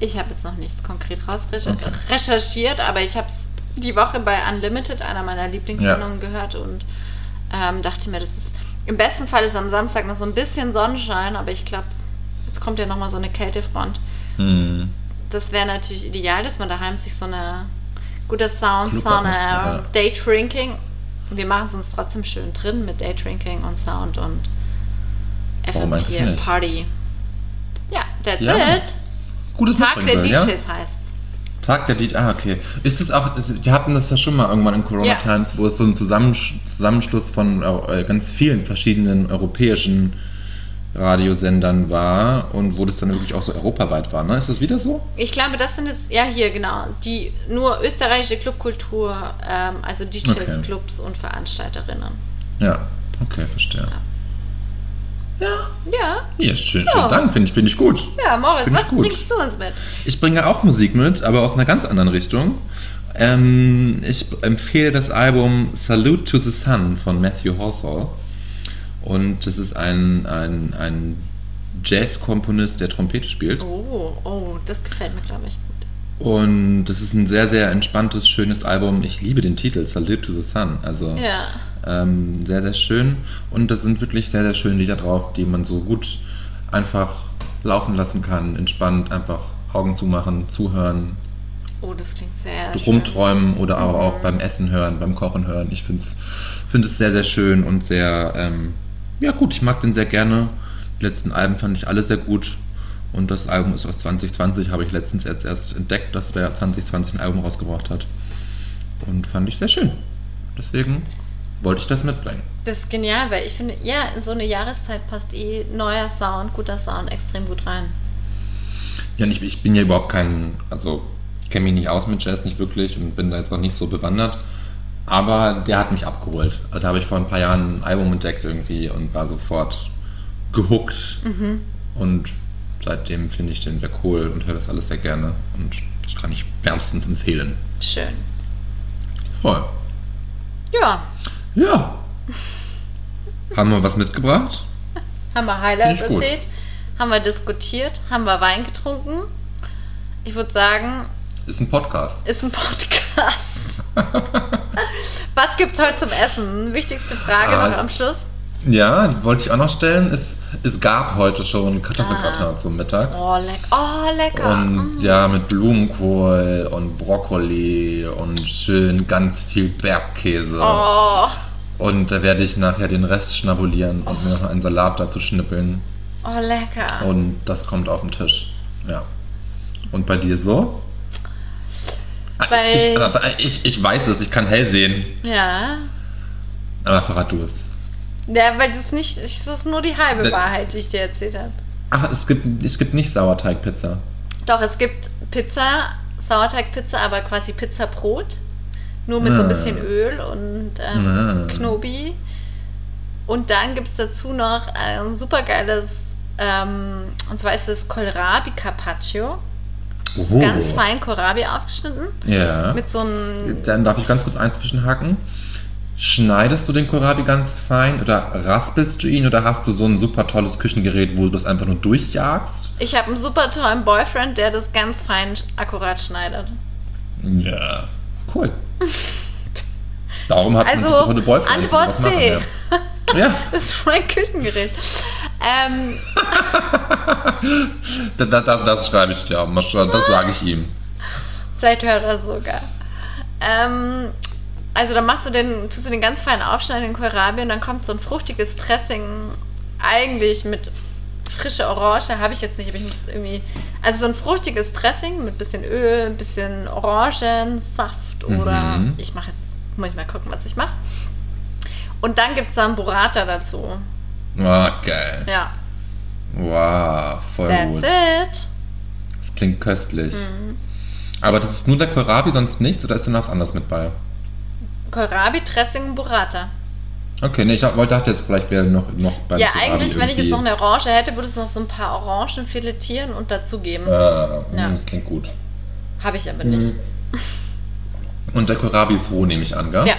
Ich habe jetzt noch nichts konkret raus Okay. recherchiert, aber ich habe es die Woche bei Unlimited, einer meiner Lieblingssendungen, gehört und ähm, dachte mir, das ist im besten Fall ist am Samstag noch so ein bisschen Sonnenschein, aber ich glaube, jetzt kommt ja nochmal so eine Kältefront. Hm. Das wäre natürlich ideal, dass man daheim sich so eine guter Sound, so eine Clubatmosphäre. Daydrinking. Wir machen es uns trotzdem schön drin mit Daydrinking und Sound und FM4 nicht? Party. Ja, that's Ja. it. Gutes Tag der DJs ja? heißt's. Tag der DJ, ah, okay. Ist das auch, die hatten das ja schon mal irgendwann in Corona Ja. Times, wo es so einen Zusammensch Zusammenschluss von äh, ganz vielen verschiedenen europäischen Radiosendern war und wo das dann wirklich auch so europaweit war. Ne? Ist das wieder so? Ich glaube, das sind jetzt, ja hier genau, die nur österreichische Clubkultur, ähm, also DJs, Okay. Clubs und Veranstalterinnen. Ja, okay, verstehe. Ja, Ja, ja schön, Ja. schönen Dank, finde ich, finde ich gut. ja, Moritz, Find was bringst du uns mit? Ich bringe auch Musik mit, aber aus einer ganz anderen Richtung. Ähm, ich empfehle das Album Salute to the Sun von Matthew Horsall. Und das ist ein, ein, ein Jazz-Komponist, der Trompete spielt. Oh, oh, das gefällt mir, glaube ich, gut. Und das ist ein sehr, sehr entspanntes, schönes Album. Ich liebe den Titel, Salute to the Sun. Also Ja. Ähm, sehr, sehr schön. Und da sind wirklich sehr, sehr schöne Lieder drauf, die man so gut einfach laufen lassen kann, entspannt, einfach Augen zumachen, zuhören, Oh, das klingt sehr schön. rumträumen oder aber Mhm. auch beim Essen hören, beim Kochen hören. Ich finde es find es sehr, sehr schön und sehr, ähm, ja gut, ich mag den sehr gerne. Die letzten Alben fand ich alle sehr gut. Und das Album ist aus 2020, habe ich letztens jetzt erst entdeckt, dass der 2020 ein Album rausgebracht hat. Und fand ich sehr schön. Deswegen wollte ich das mitbringen. Das ist genial, weil ich finde, ja, in so eine Jahreszeit passt eh neuer Sound, guter Sound extrem gut rein. Ja, ich, ich bin ja überhaupt kein, also ich kenne mich nicht aus mit Jazz, nicht wirklich und bin da jetzt auch nicht so bewandert. Aber der hat mich abgeholt. Also, da habe ich vor ein paar Jahren ein Album entdeckt irgendwie und war sofort gehuckt. Und seitdem finde ich den sehr cool und höre das alles sehr gerne. Und das kann ich wärmstens empfehlen. Schön. Voll. Ja, Ja. Haben wir was mitgebracht? haben wir Highlights erzählt, haben wir diskutiert, haben wir Wein getrunken. Ich würde sagen, Ist ein Podcast. ist ein Podcast. Was gibt's heute zum Essen? Wichtigste Frage Ah, noch am Schluss. Ja, wollte ich auch noch stellen. Es, es gab heute schon Kartoffelgratin zum Mittag. Oh, leck oh lecker. Und Mm. ja, mit Blumenkohl und Brokkoli und schön ganz viel Bergkäse. Oh, Und da werde ich nachher den Rest schnabulieren und mir noch einen Salat dazu schnippeln. oh, lecker. Und das kommt auf den Tisch. Ja. Und bei dir so? Ah, Bei- ich, ich, ich weiß es, ich kann hell sehen. Ja. Aber verrat du es. Ja, weil das nicht, das ist nur die halbe Ne- Wahrheit, die ich dir erzählt habe. Ach, es gibt, es gibt nicht Sauerteigpizza. Doch, es gibt Pizza, Sauerteigpizza, aber quasi Pizzabrot. Nur mit so ein Ah. bisschen Öl und ähm, Ah. Knobi. Und dann gibt es dazu noch ein super geiles, ähm, und zwar ist es Kohlrabi Carpaccio. Oh. Ganz fein Kohlrabi aufgeschnitten. Ja. Mit so einem. Dann darf ich ganz kurz eins zwischenhaken. Schneidest du den Kohlrabi ganz fein oder raspelst du ihn oder hast du so ein super tolles Küchengerät, wo du das einfach nur durchjagst? Ich habe einen super tollen Boyfriend, der das ganz fein akkurat schneidet. Ja, cool. Darum hat man Also, tolle Boyfriends. die Antwort machen, C. Ja. ja, Das ist mein Küchengerät. Ähm, das, das, das schreibe ich dir. Das sage ich ihm. Vielleicht hört er sogar. Ähm, also dann machst du den, tust du den ganz fein aufschneiden, den Kohlrabi, und dann kommt so ein fruchtiges Dressing, eigentlich mit frischer Orange, habe ich jetzt nicht, aber ich muss irgendwie, also so ein fruchtiges Dressing mit bisschen Öl, ein bisschen Orangensaft oder Mhm. ich mache jetzt, muss ich mal gucken, was ich mache. Und dann gibt es dann Burrata dazu. Oh, geil. Ja, Wow, voll that's gut. it. Das klingt köstlich. Mhm. Aber das ist nur der Kohlrabi, sonst nichts oder ist da noch was anderes mit bei? Kohlrabi, Dressing und Burrata. Okay, nee, ich wollte dachte jetzt vielleicht wäre noch, noch beim Ja, Kohlrabi eigentlich, wenn ich jetzt noch eine Orange hätte, würde es noch so ein paar Orangen filetieren und dazugeben. Äh, Ja. Das klingt gut. Habe ich aber nicht. Und der Kohlrabi ist roh, nehme ich an, gell? Ja.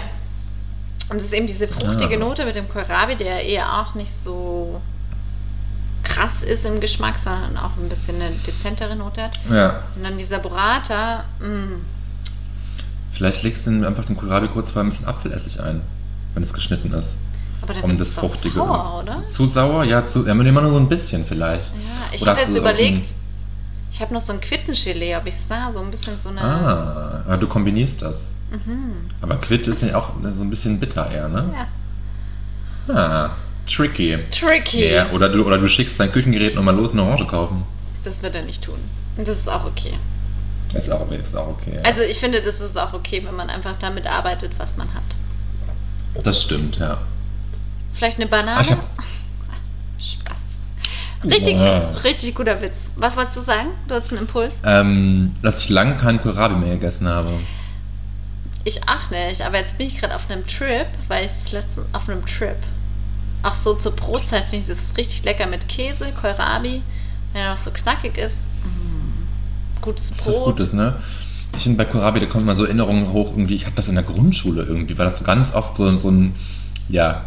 Und es ist eben diese fruchtige Ah. Note mit dem Kohlrabi, der eher auch nicht so krass ist im Geschmack, sondern auch ein bisschen eine dezentere Note hat. Ja. Und dann dieser Burrata, mh, Vielleicht legst du einfach den Kohlrabi kurz vorher ein bisschen Apfelessig ein, wenn es geschnitten ist. aber dann Um das Fruchtige. sauer, oder? Zu sauer? Ja, zu, ja, immer nur so ein bisschen vielleicht. Ja, ich habe jetzt du überlegt, ich habe noch so ein Quittengelee, ob ich es da, so ein bisschen so eine... Ah, du kombinierst das. Mhm. Aber Quitte ist ja auch so ein bisschen bitter eher, ne? Ja. Ah, tricky. Tricky. Ja, oder, du, oder du schickst dein Küchengerät nochmal los, eine Orange kaufen. Das wird er nicht tun. Und das ist auch okay. Ist auch, ist auch okay. ja. Also ich finde, das ist auch okay, wenn man einfach damit arbeitet, was man hat. das stimmt, ja. Vielleicht eine Banane? Ah, ich hab- Spaß. Richtig, Wow. richtig guter Witz. Was wolltest du sagen? Du hast einen Impuls? Ähm, dass ich lange keinen Kohlrabi mehr gegessen habe. Ich auch nicht, aber jetzt bin ich gerade auf einem Trip, weil ich das letzte auf einem Trip. Auch so zur Brotzeit finde ich das richtig lecker mit Käse, Kohlrabi, wenn er noch so knackig ist. Gutes Das Brot. ist was Gutes, ne? Ich finde bei Kohlrabi, da kommen mal so Erinnerungen hoch, irgendwie, ich hatte das in der Grundschule irgendwie, war das so ganz oft so, so ein, ja,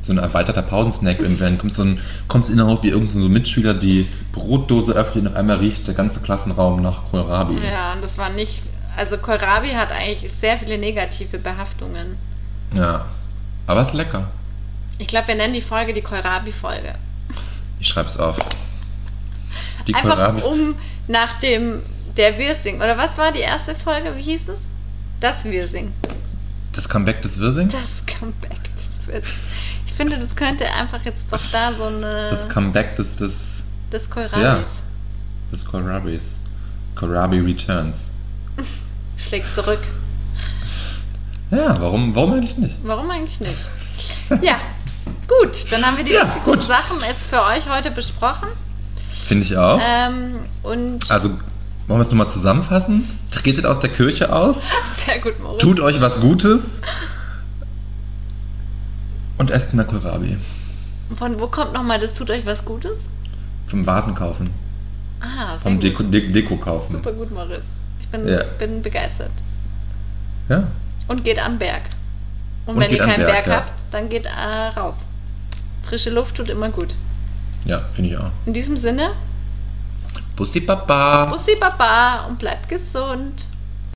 so ein erweiterter Pausensnack irgendwie. Dann kommt so ein, kommt es innerhalb wie irgendein so Mitschüler die Brotdose öffnet und auf einmal riecht der ganze Klassenraum nach Kohlrabi. Ja, und das war nicht. Also Kohlrabi hat eigentlich sehr viele negative Behaftungen. Ja. Aber ist lecker. Ich glaube, wir nennen die Folge die Kohlrabi-Folge. Ich schreib's auf. Die Einfach Kohlrabi. um nach dem der Wirsing. Oder was war die erste Folge? Wie hieß es? Das Wirsing. Das Comeback des Wirsing? Das Comeback des Wirsing. Ich finde, das könnte einfach jetzt doch da so eine. Das Comeback des, des, des Kohlrabis. Ja. des Kohlrabis. Kohlrabi Returns. Schlägt zurück. Ja, warum, warum eigentlich nicht? Warum eigentlich nicht? Ja, gut. Dann haben wir die Ja, wichtigsten. Sachen jetzt für euch heute besprochen. Finde ich auch. Ähm, und Also, wollen wir es nochmal zusammenfassen? Tretet aus der Kirche aus, sehr gut, Moritz. tut euch was Gutes und esst mehr Kohlrabi. Von wo kommt nochmal das tut euch was Gutes? Vom Vasen kaufen, Ah, sehr vom. Deko, De Deko kaufen. Super gut, Moritz. Ich bin, Ja. bin begeistert. Ja, Und geht an Berg. Und, Und wenn ihr keinen Berg, Berg, ja. habt, dann geht äh, raus. Frische Luft tut immer gut. Ja, finde ich auch. In diesem Sinne, Bussi Papa. Bussi Baba und bleibt gesund.